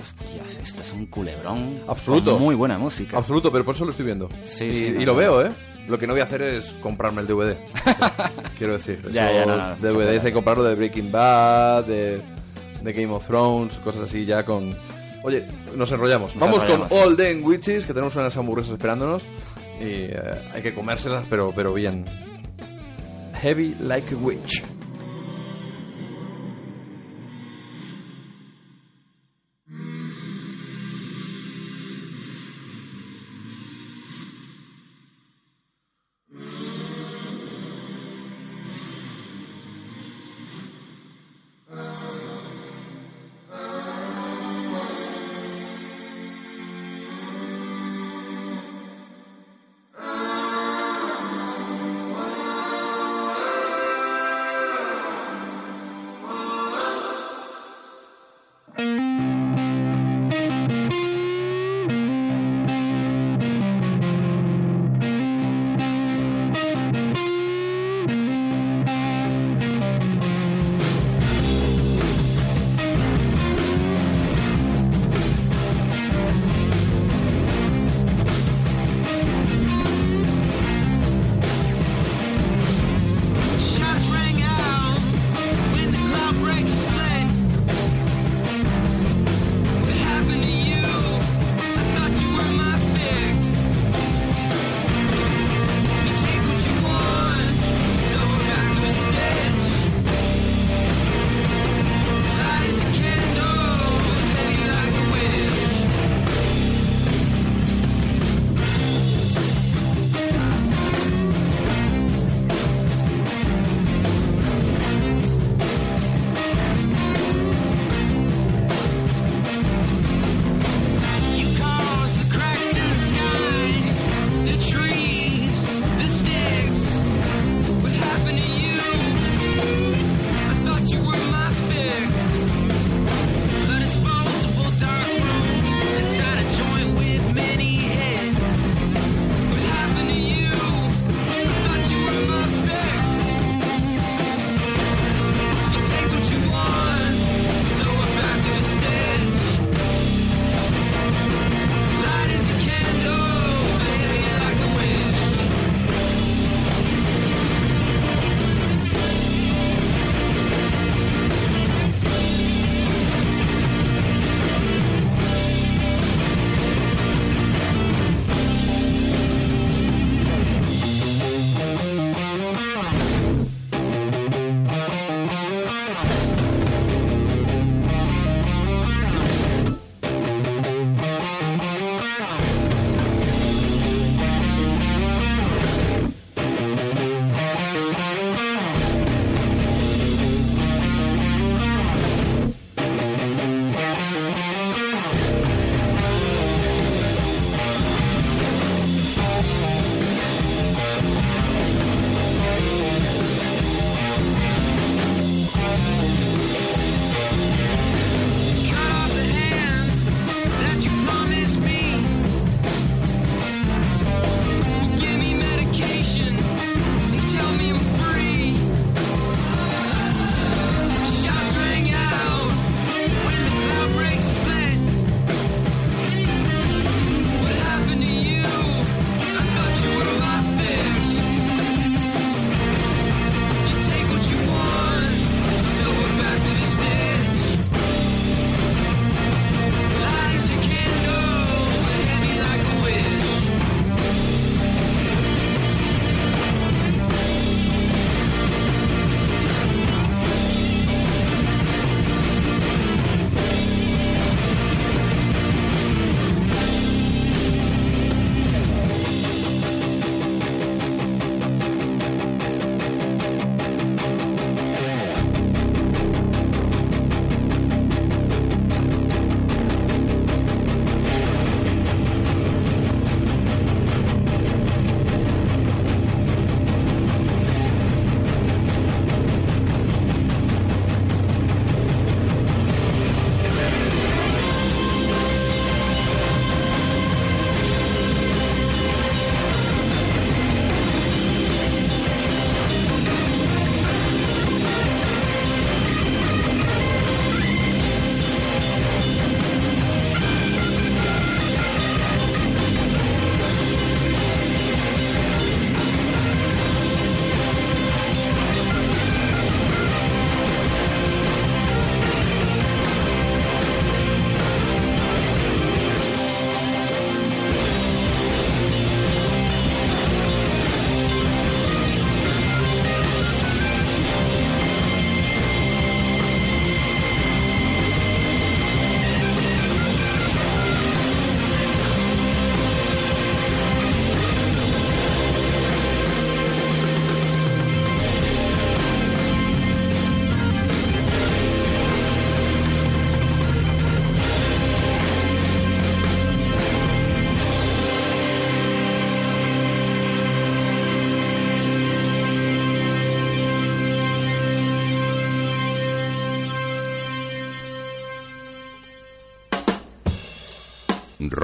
Hostias, esto es un culebrón. Absoluto. con muy buena música. Absoluto, pero por eso lo estoy viendo. Sí, y, sí, no, y lo no. veo, ¿eh? Lo que no voy a hacer es comprarme el DVD. Quiero decir. Ya, ya, no, no, DVDs hay que comprarlo de Breaking Bad, de, de Game of Thrones, cosas así ya con... Oye, nos enrollamos. Nos Vamos enrollamos. con All Them Witches, que tenemos unas hamburguesas esperándonos. Y eh, hay que comérselas, pero, pero bien. Heavy like a witch.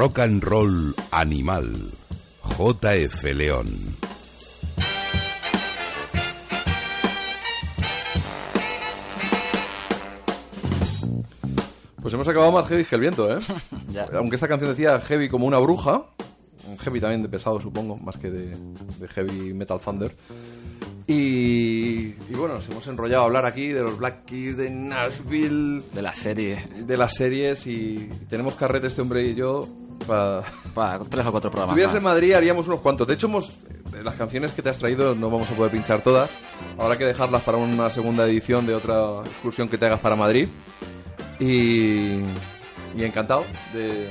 Rock and Roll Animal. JF León. Pues hemos acabado más heavy que el viento, ¿eh? Aunque esta canción decía heavy como una bruja, heavy también de pesado, supongo, más que de, de heavy metal thunder. Y, y bueno, nos hemos enrollado a hablar aquí de los Black Keys de Nashville, De la serie. de las series y tenemos carrete este hombre y yo para... Para tres o cuatro Si programas. estuvieras en. Madrid haríamos unos cuantos. De hecho, hemos, de las canciones que te has traído no vamos a poder pinchar todas. Habrá que dejarlas para una segunda edición de otra excursión que te hagas para Madrid. Y, y encantado de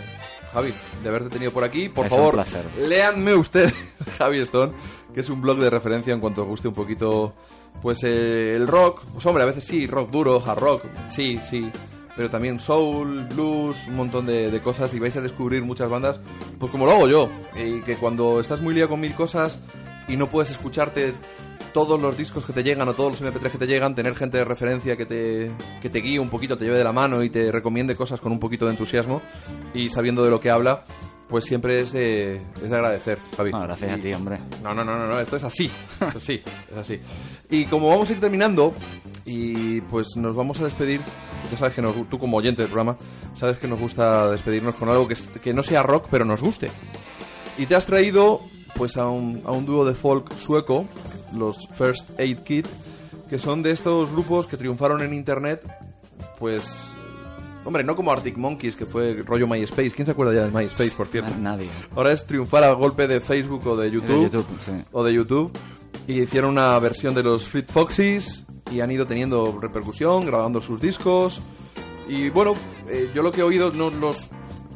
Javi de haberte tenido por aquí. Por Es favor, placer. léanme usted Javi Stone, que es un blog de referencia en cuanto os guste un poquito pues eh, el rock. Pues hombre, a veces sí, rock duro, hard rock, sí, sí. Pero también soul, blues, un montón de, de cosas y vais a descubrir muchas bandas, pues como lo hago yo. Y que cuando estás muy liado con mil cosas y no puedes escucharte todos los discos que te llegan o todos los MP3 que te llegan, tener gente de referencia que te, que te guíe un poquito, te lleve de la mano y te recomiende cosas con un poquito de entusiasmo y sabiendo de lo que habla, pues siempre es de, es de agradecer, Javi. Bueno, gracias a Y- ti, hombre. no, no, no, no, no, esto es así. Esto sí, es así. Y como vamos a ir terminando, y pues nos vamos a despedir, ya sabes que nos, tú como oyente del programa, sabes que nos gusta despedirnos con algo que, que no sea rock, pero nos guste. Y te has traído pues a un, a un dúo de folk sueco, los First Aid Kit, que son de estos grupos que triunfaron en internet, pues... Hombre, no como Arctic Monkeys, que fue rollo MySpace. ¿Quién se acuerda ya de MySpace, por cierto? Na- Nadie. Ahora es triunfar a golpe de Facebook o de YouTube. De YouTube, sí. O de YouTube. Y hicieron una versión de los Fleet Foxes y han ido teniendo repercusión, grabando sus discos. Y bueno, eh, yo lo que he oído no los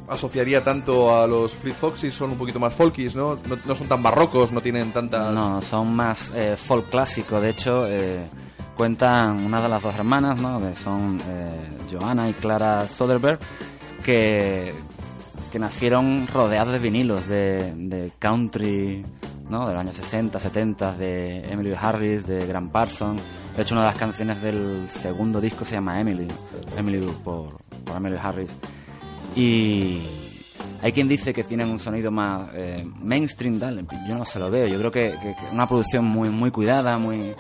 asociaría tanto a los Fleet Foxes, son un poquito más folkies, ¿no? No, no son tan barrocos, no tienen tantas... No, son más eh, folk clásico. De hecho, eh, cuentan una de las dos hermanas, ¿no? Que son eh, Johanna y Clara Soderbergh, que, que nacieron rodeados de vinilos de, de country, ¿no? De los años 60, 70, de Emily Harris, de Grant Parsons. De hecho, una de las canciones del segundo disco se llama Emily, Emily por, por Emily Harris. Y hay quien dice que tienen un sonido más eh, mainstream, tal. yo no se lo veo. Yo creo que, que- que una producción muy muy cuidada, muy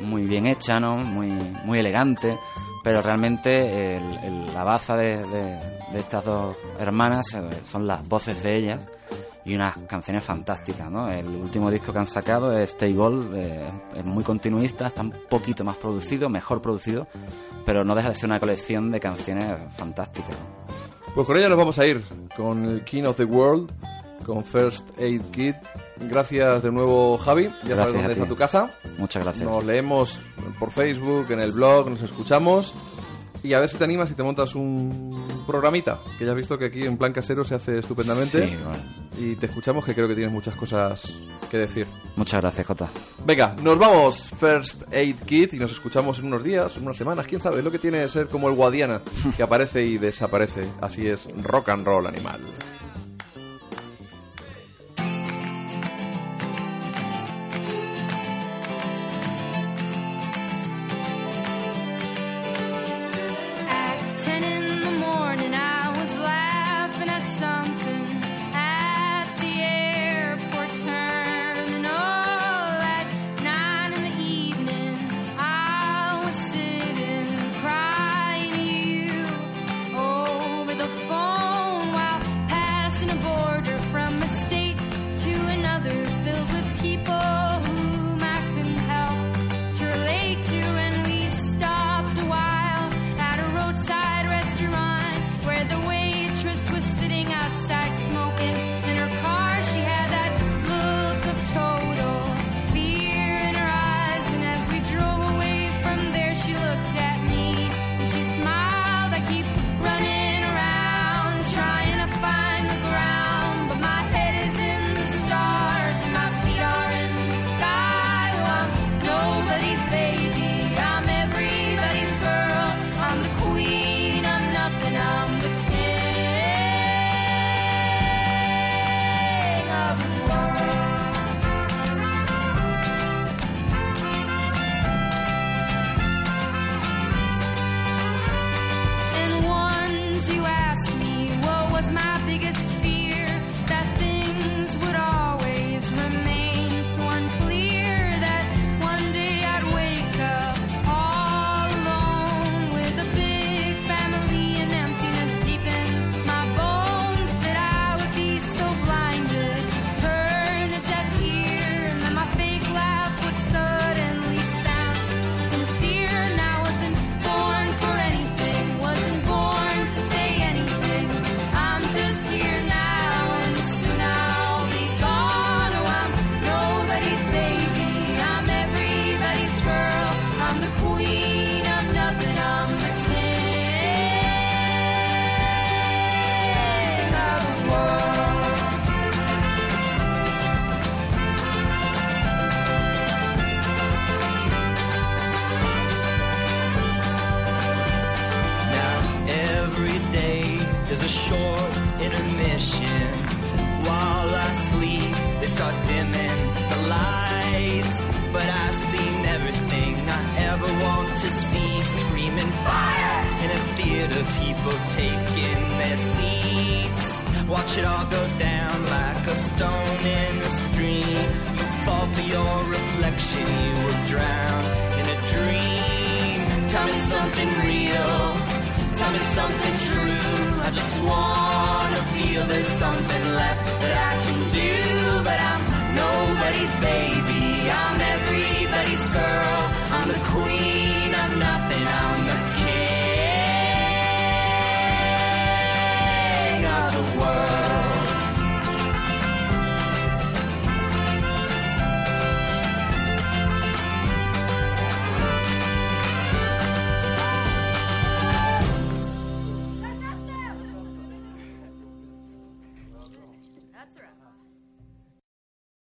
muy bien hecha, ¿no? Muy muy elegante. Pero realmente el- el- la baza de, de- de estas dos hermanas eh, son las voces de ellas y unas canciones fantásticas, ¿no? El último disco que han sacado es Stay Gold, eh, es muy continuista, está un poquito más producido, mejor producido, pero no deja de ser una colección de canciones fantásticas. Pues con ella nos vamos a ir, con el King of the World, con First Aid Kit. Gracias de nuevo, Javi. Ya Gracias sabes dónde está tu casa. Muchas gracias. Nos leemos por Facebook, en el blog, nos escuchamos. Y a ver si te animas y te montas un programita, que ya has visto que aquí en plan casero se hace estupendamente. Sí, bueno. Y te escuchamos, que creo que tienes muchas cosas que decir. Muchas gracias, Jota. Venga, nos vamos, First Aid Kit, y nos escuchamos en unos días, en unas semanas, quién sabe, lo que tiene ser como el Guadiana, que aparece y desaparece. Así es, rock and roll animal.